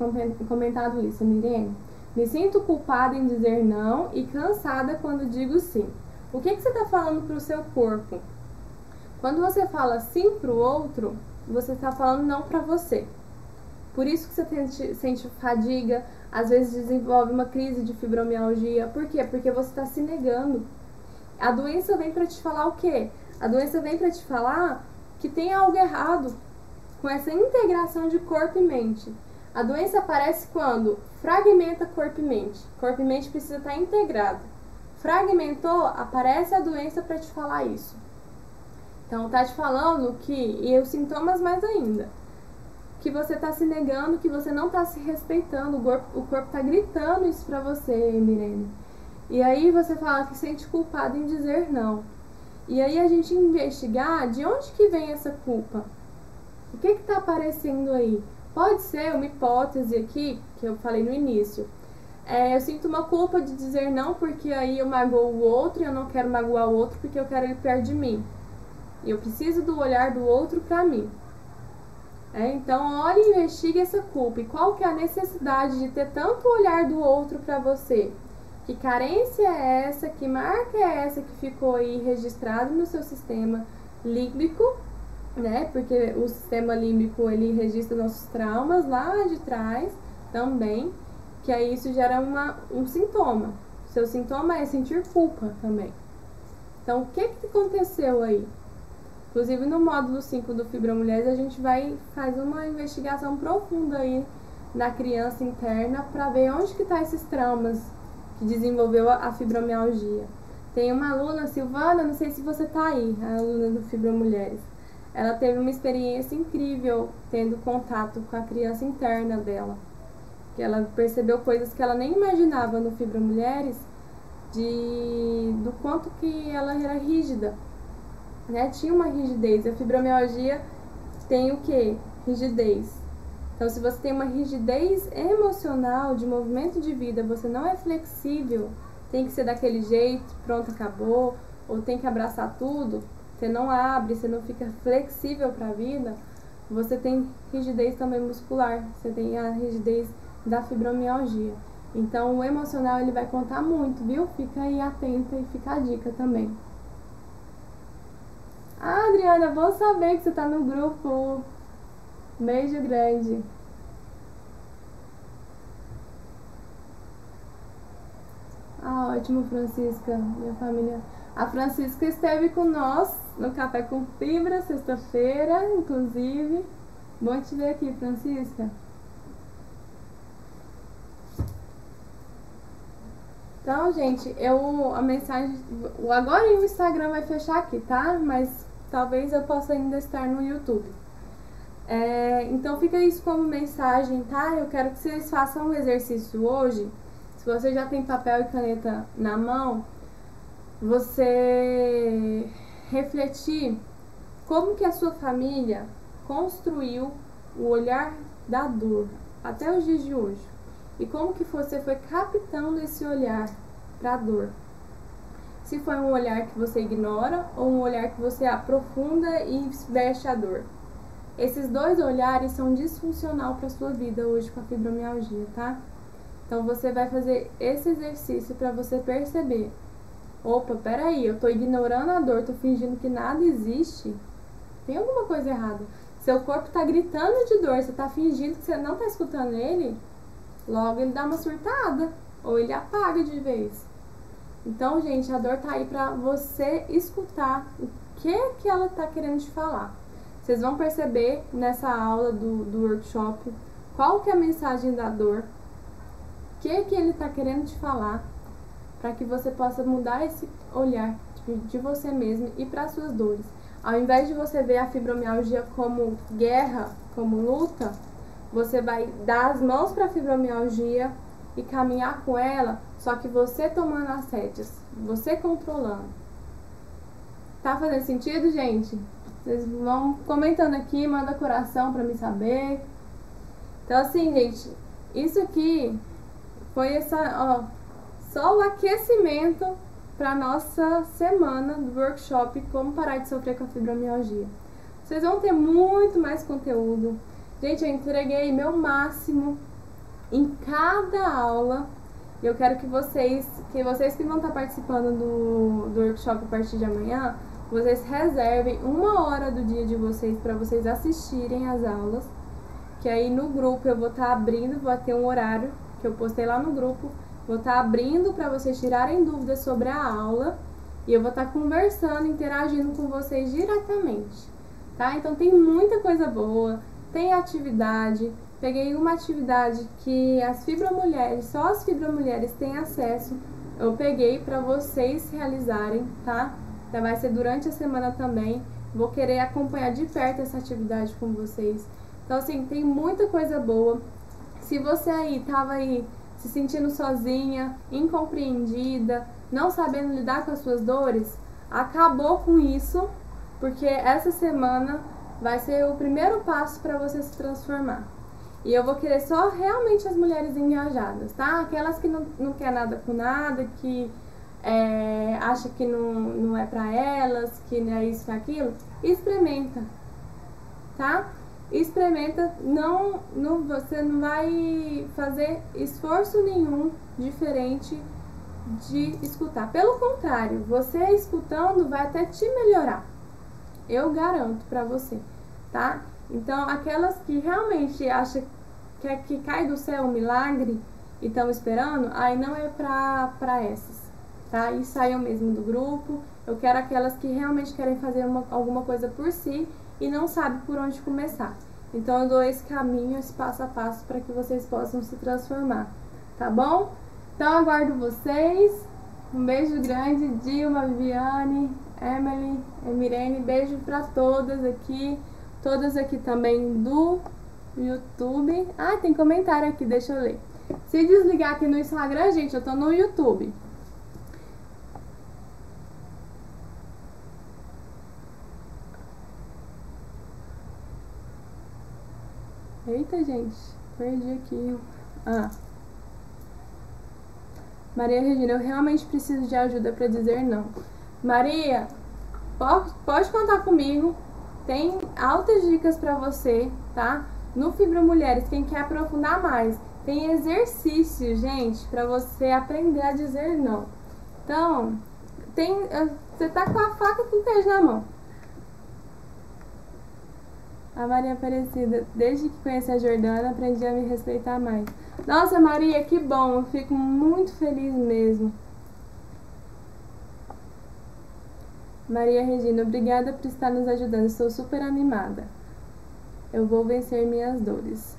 comentado isso, Mirene. Me sinto culpada em dizer não e cansada quando digo sim. O que, que você está falando para o seu corpo? Quando você fala sim para o outro, você está falando não para você. Por isso que você sente fadiga, às vezes desenvolve uma crise de fibromialgia. Por quê? Porque você está se negando. A doença vem para te falar o quê? A doença vem para te falar que tem algo errado com essa integração de corpo e mente. A doença aparece quando fragmenta corpo e mente. Corpo e mente precisa estar integrado. Fragmentou, aparece a doença para te falar isso. Então, tá te falando que, e os sintomas mais ainda, que você tá se negando, que você não tá se respeitando, o corpo, o corpo tá gritando isso pra você, Mirene. E aí você fala que sente culpado em dizer não. E aí a gente investigar de onde que vem essa culpa. O que que tá aparecendo aí? Pode ser uma hipótese aqui, que eu falei no início. É, eu sinto uma culpa de dizer não porque aí eu magoo o outro e eu não quero magoar o outro porque eu quero ele perto de mim. Eu preciso do olhar do outro para mim. É, então, olhe e investigue essa culpa. E qual que é a necessidade de ter tanto olhar do outro para você? Que carência é essa? Que marca é essa que ficou aí registrada no seu sistema límbico? Né? Porque o sistema límbico ele registra nossos traumas lá de trás também, que aí isso gera uma, um sintoma. Seu sintoma é sentir culpa também. Então, o que, que aconteceu aí? Inclusive, no módulo 5 do Fibra Mulheres, a gente vai fazer uma investigação profunda aí na criança interna para ver onde que tá esses traumas que desenvolveu a fibromialgia. Tem uma aluna, Silvana, não sei se você tá aí, a aluna do Fibra Mulheres. Ela teve uma experiência incrível tendo contato com a criança interna dela. Que ela percebeu coisas que ela nem imaginava no Fibra Mulheres, de do quanto que ela era rígida. Né? Tinha uma rigidez. A fibromialgia tem o que? Rigidez. Então, se você tem uma rigidez emocional de movimento de vida, você não é flexível, tem que ser daquele jeito, pronto, acabou, ou tem que abraçar tudo, você não abre, você não fica flexível para a vida, você tem rigidez também muscular, você tem a rigidez da fibromialgia. Então, o emocional ele vai contar muito, viu? Fica aí atenta e fica a dica também. Ah, Adriana, bom saber que você está no grupo. Beijo grande. Ah, ótimo, Francisca. Minha família. A Francisca esteve com nós no Café com Fibra, sexta-feira, inclusive. Bom te ver aqui, Francisca. Então, gente, eu a mensagem. Agora o Instagram vai fechar aqui, tá? Mas talvez eu possa ainda estar no YouTube. É, então fica isso como mensagem, tá? Eu quero que vocês façam um exercício hoje. Se você já tem papel e caneta na mão, você refletir como que a sua família construiu o olhar da dor até os dias de hoje. E como que você foi captando esse olhar para a dor. Se foi um olhar que você ignora ou um olhar que você aprofunda e veste a dor. Esses dois olhares são disfuncional para sua vida hoje com a fibromialgia, tá? Então você vai fazer esse exercício para você perceber. Opa, peraí, eu tô ignorando a dor, tô fingindo que nada existe. Tem alguma coisa errada. Seu corpo tá gritando de dor, você tá fingindo que você não tá escutando ele, logo ele dá uma surtada ou ele apaga de vez. Então, gente, a dor tá aí para você escutar o que que ela tá querendo te falar. Vocês vão perceber nessa aula do, do workshop qual que é a mensagem da dor, o que que ele está querendo te falar, para que você possa mudar esse olhar de você mesmo e para suas dores. Ao invés de você ver a fibromialgia como guerra, como luta, você vai dar as mãos para a fibromialgia e caminhar com ela, só que você tomando as rédeas, você controlando. Tá fazendo sentido, gente? Vocês vão comentando aqui, manda coração para me saber. Então assim, gente, isso aqui foi essa, ó, só o aquecimento para nossa semana do workshop Como Parar de Sofrer com a Fibromialgia. Vocês vão ter muito mais conteúdo. Gente, eu entreguei meu máximo em cada aula. E eu quero que vocês, que vocês que vão estar participando do, do workshop a partir de amanhã, vocês reservem uma hora do dia de vocês para vocês assistirem as aulas. Que aí no grupo eu vou estar abrindo, vou ter um horário que eu postei lá no grupo. Vou estar tá abrindo para vocês tirarem dúvidas sobre a aula. E eu vou estar tá conversando, interagindo com vocês diretamente. Tá? Então tem muita coisa boa, tem atividade. Peguei uma atividade que as fibromulheres, só as fibromulheres têm acesso. Eu peguei para vocês realizarem, tá? Então vai ser durante a semana também. Vou querer acompanhar de perto essa atividade com vocês. Então, assim, tem muita coisa boa. Se você aí tava aí se sentindo sozinha, incompreendida, não sabendo lidar com as suas dores, acabou com isso, porque essa semana vai ser o primeiro passo para você se transformar. E eu vou querer só realmente as mulheres engajadas, tá? Aquelas que não, não quer nada com nada, que é, acha que não, não é para elas, que não é isso, é aquilo, experimenta, tá? Experimenta, não, não, você não vai fazer esforço nenhum diferente de escutar. Pelo contrário, você escutando vai até te melhorar. Eu garanto para você, tá? Então, aquelas que realmente acham que, é que cai do céu um milagre e estão esperando, aí não é pra, pra essas, tá? E saiam mesmo do grupo. Eu quero aquelas que realmente querem fazer uma, alguma coisa por si e não sabem por onde começar. Então, eu dou esse caminho, esse passo a passo para que vocês possam se transformar, tá bom? Então, aguardo vocês. Um beijo grande, Dilma, Viviane, Emily, Emirene. Beijo para todas aqui. Todas aqui também do YouTube. Ah, tem comentário aqui, deixa eu ler. Se desligar aqui no Instagram, gente, eu tô no YouTube. Eita, gente, perdi aqui. Ah. Maria Regina, eu realmente preciso de ajuda para dizer não. Maria, pode, contar comigo. Tem altas dicas para você, tá? No Fibra Mulheres, quem quer aprofundar mais, tem exercício, gente, para você aprender a dizer não. Então, tem, eh, você tá com a faca com o queijo na mão. A Maria Aparecida, desde que conheci a Jordana, aprendi a me respeitar mais. Nossa, Maria, que bom, eu fico muito feliz mesmo. Maria Regina, obrigada por estar nos ajudando, estou super animada. Eu vou vencer minhas dores.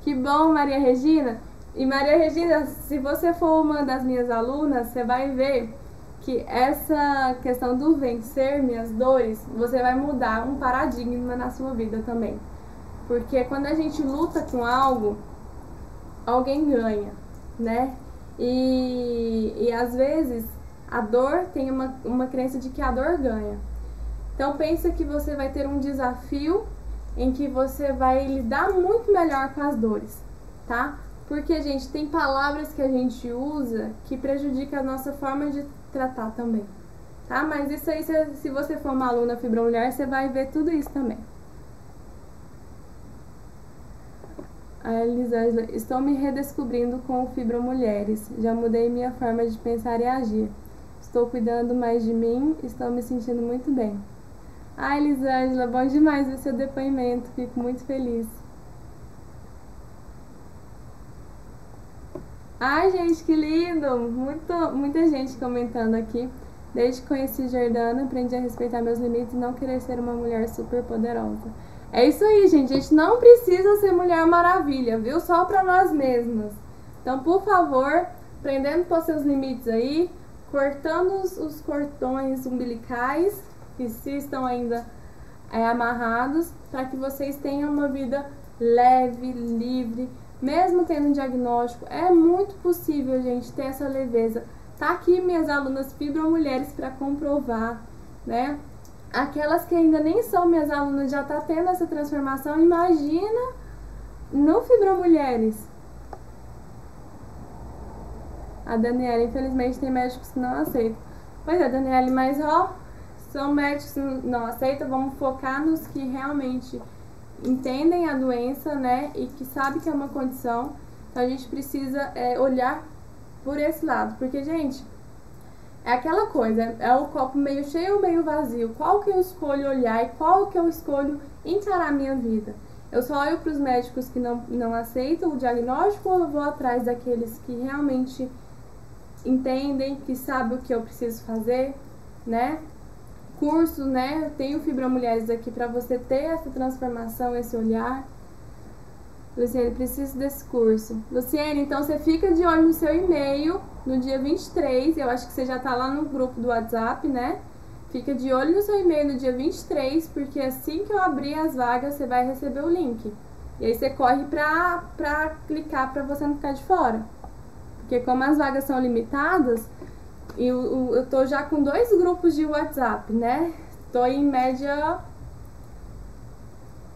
Que bom, Maria Regina! E Maria Regina, se você for uma das minhas alunas, você vai ver que essa questão do vencer minhas dores, você vai mudar um paradigma na sua vida também. Porque quando a gente luta com algo, alguém ganha, né? E, e às vezes a dor tem uma, uma crença de que a dor ganha. Então pensa que você vai ter um desafio em que você vai lidar muito melhor com as dores, tá? Porque, gente, tem palavras que a gente usa que prejudica a nossa forma de tratar também, tá? Mas isso aí, se você for uma aluna fibromulher, você vai ver tudo isso também. A Elisângela, estou me redescobrindo com o Fibromulheres. Já mudei minha forma de pensar e agir. Estou cuidando mais de mim, estou me sentindo muito bem. Ai, Elisângela, bom demais ver seu depoimento, fico muito feliz. Ai, gente, que lindo! Muito, muita gente comentando aqui. Desde que conheci Jordana, aprendi a respeitar meus limites e não querer ser uma mulher super poderosa. É isso aí, gente. A gente não precisa ser mulher maravilha, viu? Só pra nós mesmas. Então, por favor, aprendendo com seus limites aí, cortando os, os cordões umbilicais que se estão ainda é, amarrados, para que vocês tenham uma vida leve, livre, mesmo tendo um diagnóstico. É muito possível, gente, ter essa leveza. Tá aqui minhas alunas fibromulheres para comprovar, né? Aquelas que ainda nem são minhas alunas já tá tendo essa transformação, imagina no fibromulheres. A Daniela, infelizmente, tem médicos que não aceitam. Pois é, Daniela, mas ó, são médicos que não aceitam, vamos focar nos que realmente entendem a doença, né, e que sabem que é uma condição. Então a gente precisa é, olhar por esse lado, porque, gente, é aquela coisa, é o copo meio cheio ou meio vazio. Qual que eu escolho olhar e qual que eu escolho encarar a minha vida? Eu só olho para os médicos que não, não aceitam o diagnóstico ou eu vou atrás daqueles que realmente entendem, que sabem o que eu preciso fazer, né? Curso, né? Eu tenho Fibra Mulheres aqui para você ter essa transformação, esse olhar. Luciene, preciso desse curso. Luciene, então você fica de olho no seu e-mail no dia 23. Eu acho que você já tá lá no grupo do WhatsApp, né? Fica de olho no seu e-mail no dia 23, porque assim que eu abrir as vagas, você vai receber o link. E aí você corre pra, pra clicar pra você não ficar de fora. Porque como as vagas são limitadas, eu, eu tô já com dois grupos de WhatsApp, né? Tô em média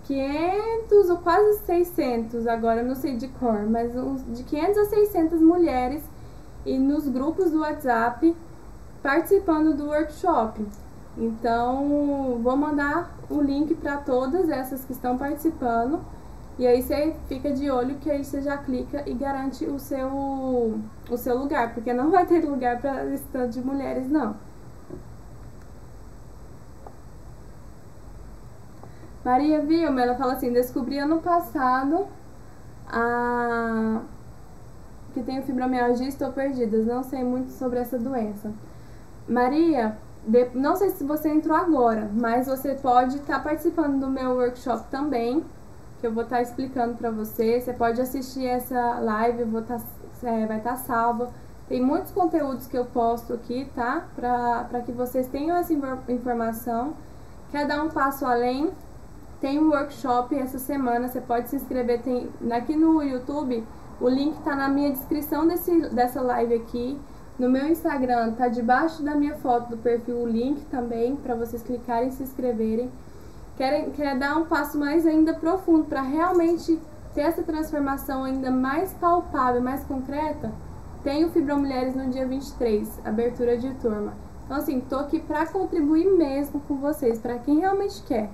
500 ou quase 600, agora não sei de cor, mas de 500 a 600 mulheres e nos grupos do WhatsApp participando do workshop. Então, vou mandar o link para todas essas que estão participando e aí você fica de olho que aí você já clica e garante o seu, o seu lugar, porque não vai ter lugar para esse tanto de mulheres, não. Maria Vilma, ela fala assim, descobri ano passado a... que tenho fibromialgia e estou perdida. Não sei muito sobre essa doença. Maria, de... não sei se você entrou agora, mas você pode estar tá participando do meu workshop também, que eu vou estar tá explicando para você. Você pode assistir essa live, tá, é, vai estar tá salva. Tem muitos conteúdos que eu posto aqui, tá? Para que vocês tenham essa informação. Quer dar um passo além? Tem um workshop essa semana, você pode se inscrever tem, aqui no YouTube. O link está na minha descrição desse, dessa live aqui. No meu Instagram tá debaixo da minha foto do perfil o link também para vocês clicarem e se inscreverem. Querem, quer dar um passo mais ainda profundo para realmente ter essa transformação ainda mais palpável, mais concreta? Tem o Fibromulheres no dia 23, abertura de turma. Então assim, tô aqui para contribuir mesmo com vocês, para quem realmente quer.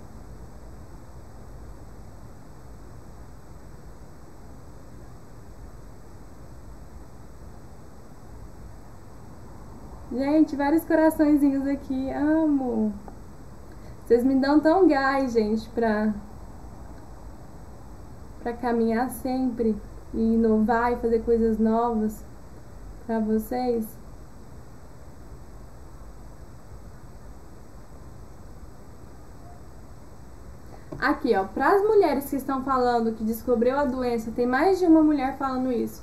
Gente, vários coraçõezinhos aqui. Amo. Vocês me dão tão gás, gente, pra, pra caminhar sempre e inovar e fazer coisas novas pra vocês. Aqui, ó, para as mulheres que estão falando que descobriu a doença, tem mais de uma mulher falando isso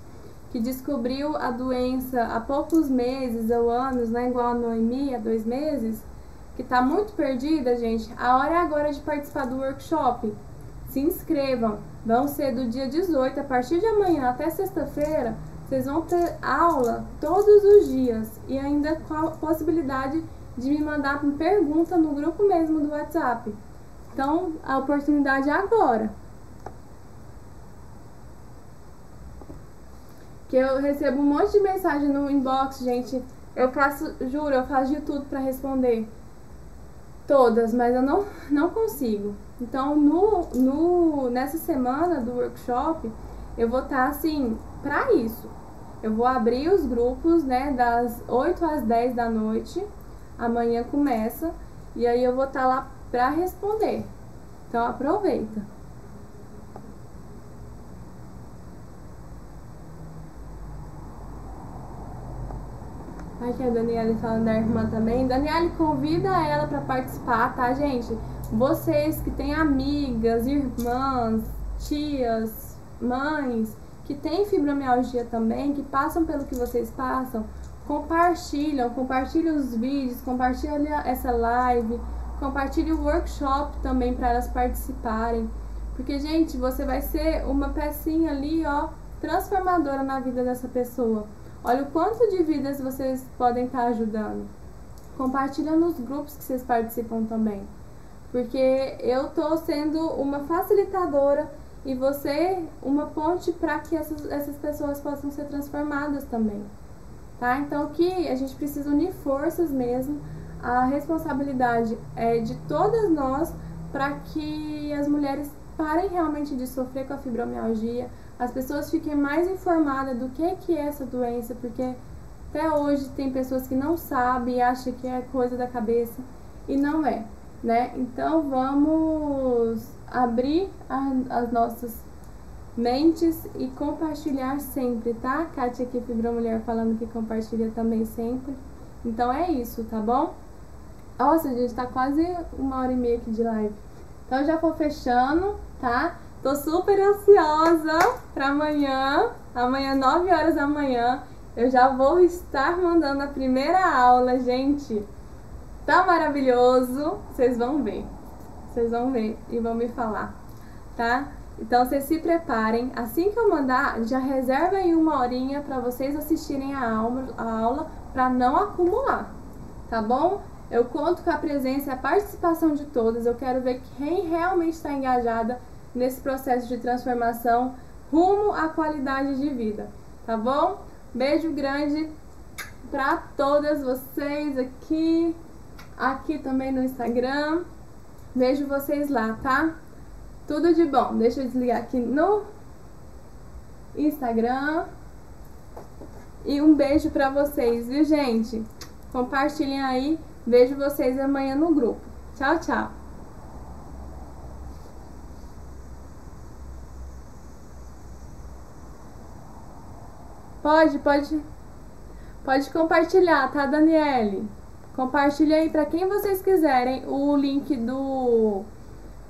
que descobriu a doença há poucos meses ou anos, né, igual a Noemi, há dois meses, que está muito perdida, gente, a hora é agora de participar do workshop. Se inscrevam. Vão ser do dia 18, a partir de amanhã até sexta-feira, vocês vão ter aula todos os dias e ainda com a possibilidade de me mandar pergunta no grupo mesmo do WhatsApp. Então, a oportunidade é agora. que eu recebo um monte de mensagem no inbox, gente. Eu faço, juro, eu faço de tudo para responder. Todas, mas eu não, não consigo. Então, no, no, nessa semana do workshop, eu vou estar tá, assim, para isso. Eu vou abrir os grupos, né, das 8 às 10 da noite. Amanhã começa. E aí eu vou estar tá lá para responder. Então, aproveita. Aqui a Daniela falando da irmã também. Daniela, convida ela para participar, tá, gente? Vocês que têm amigas, irmãs, tias, mães, que têm fibromialgia também, que passam pelo que vocês passam, compartilham, compartilhem os vídeos, compartilhem essa live, compartilhe o workshop também para elas participarem. Porque, gente, você vai ser uma pecinha ali, ó, transformadora na vida dessa pessoa. Olha o quanto de vidas vocês podem estar ajudando. Compartilha nos grupos que vocês participam também. Porque eu tô sendo uma facilitadora e você uma ponte para que essas, essas pessoas possam ser transformadas também. Tá? Então que a gente precisa unir forças mesmo. A responsabilidade é de todas nós para que as mulheres parem realmente de sofrer com a fibromialgia, as pessoas fiquem mais informadas do que, que é essa doença, porque até hoje tem pessoas que não sabem e acham que é coisa da cabeça e não é, né? Então vamos abrir a, as nossas mentes e compartilhar sempre, tá? Kátia aqui, Fibromulher, falando que compartilha também sempre. Então é isso, tá bom? Nossa, gente, tá quase uma hora e meia aqui de live. Então já vou fechando, tá? Tô super ansiosa para amanhã. Amanhã, 9 horas da manhã, eu já vou estar mandando a primeira aula, gente. Tá maravilhoso. Vocês vão ver. Vocês vão ver e vão me falar, tá? Então vocês se preparem. Assim que eu mandar, já reserva aí uma horinha para vocês assistirem a aula, a aula para não acumular, tá bom? Eu conto com a presença e a participação de todas. Eu quero ver quem realmente está engajada nesse processo de transformação rumo à qualidade de vida, tá bom? Beijo grande para todas vocês aqui, aqui também no Instagram. Vejo vocês lá, tá? Tudo de bom. Deixa eu desligar aqui no Instagram. E um beijo para vocês, viu, gente? Compartilhem aí. Vejo vocês amanhã no grupo. Tchau, tchau. Pode, pode. Pode compartilhar, tá, Daniele? Compartilha aí para quem vocês quiserem o link do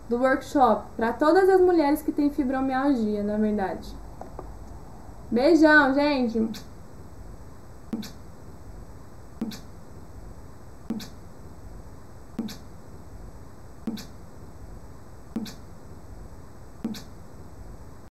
do workshop para todas as mulheres que têm fibromialgia, na verdade. Beijão, gente.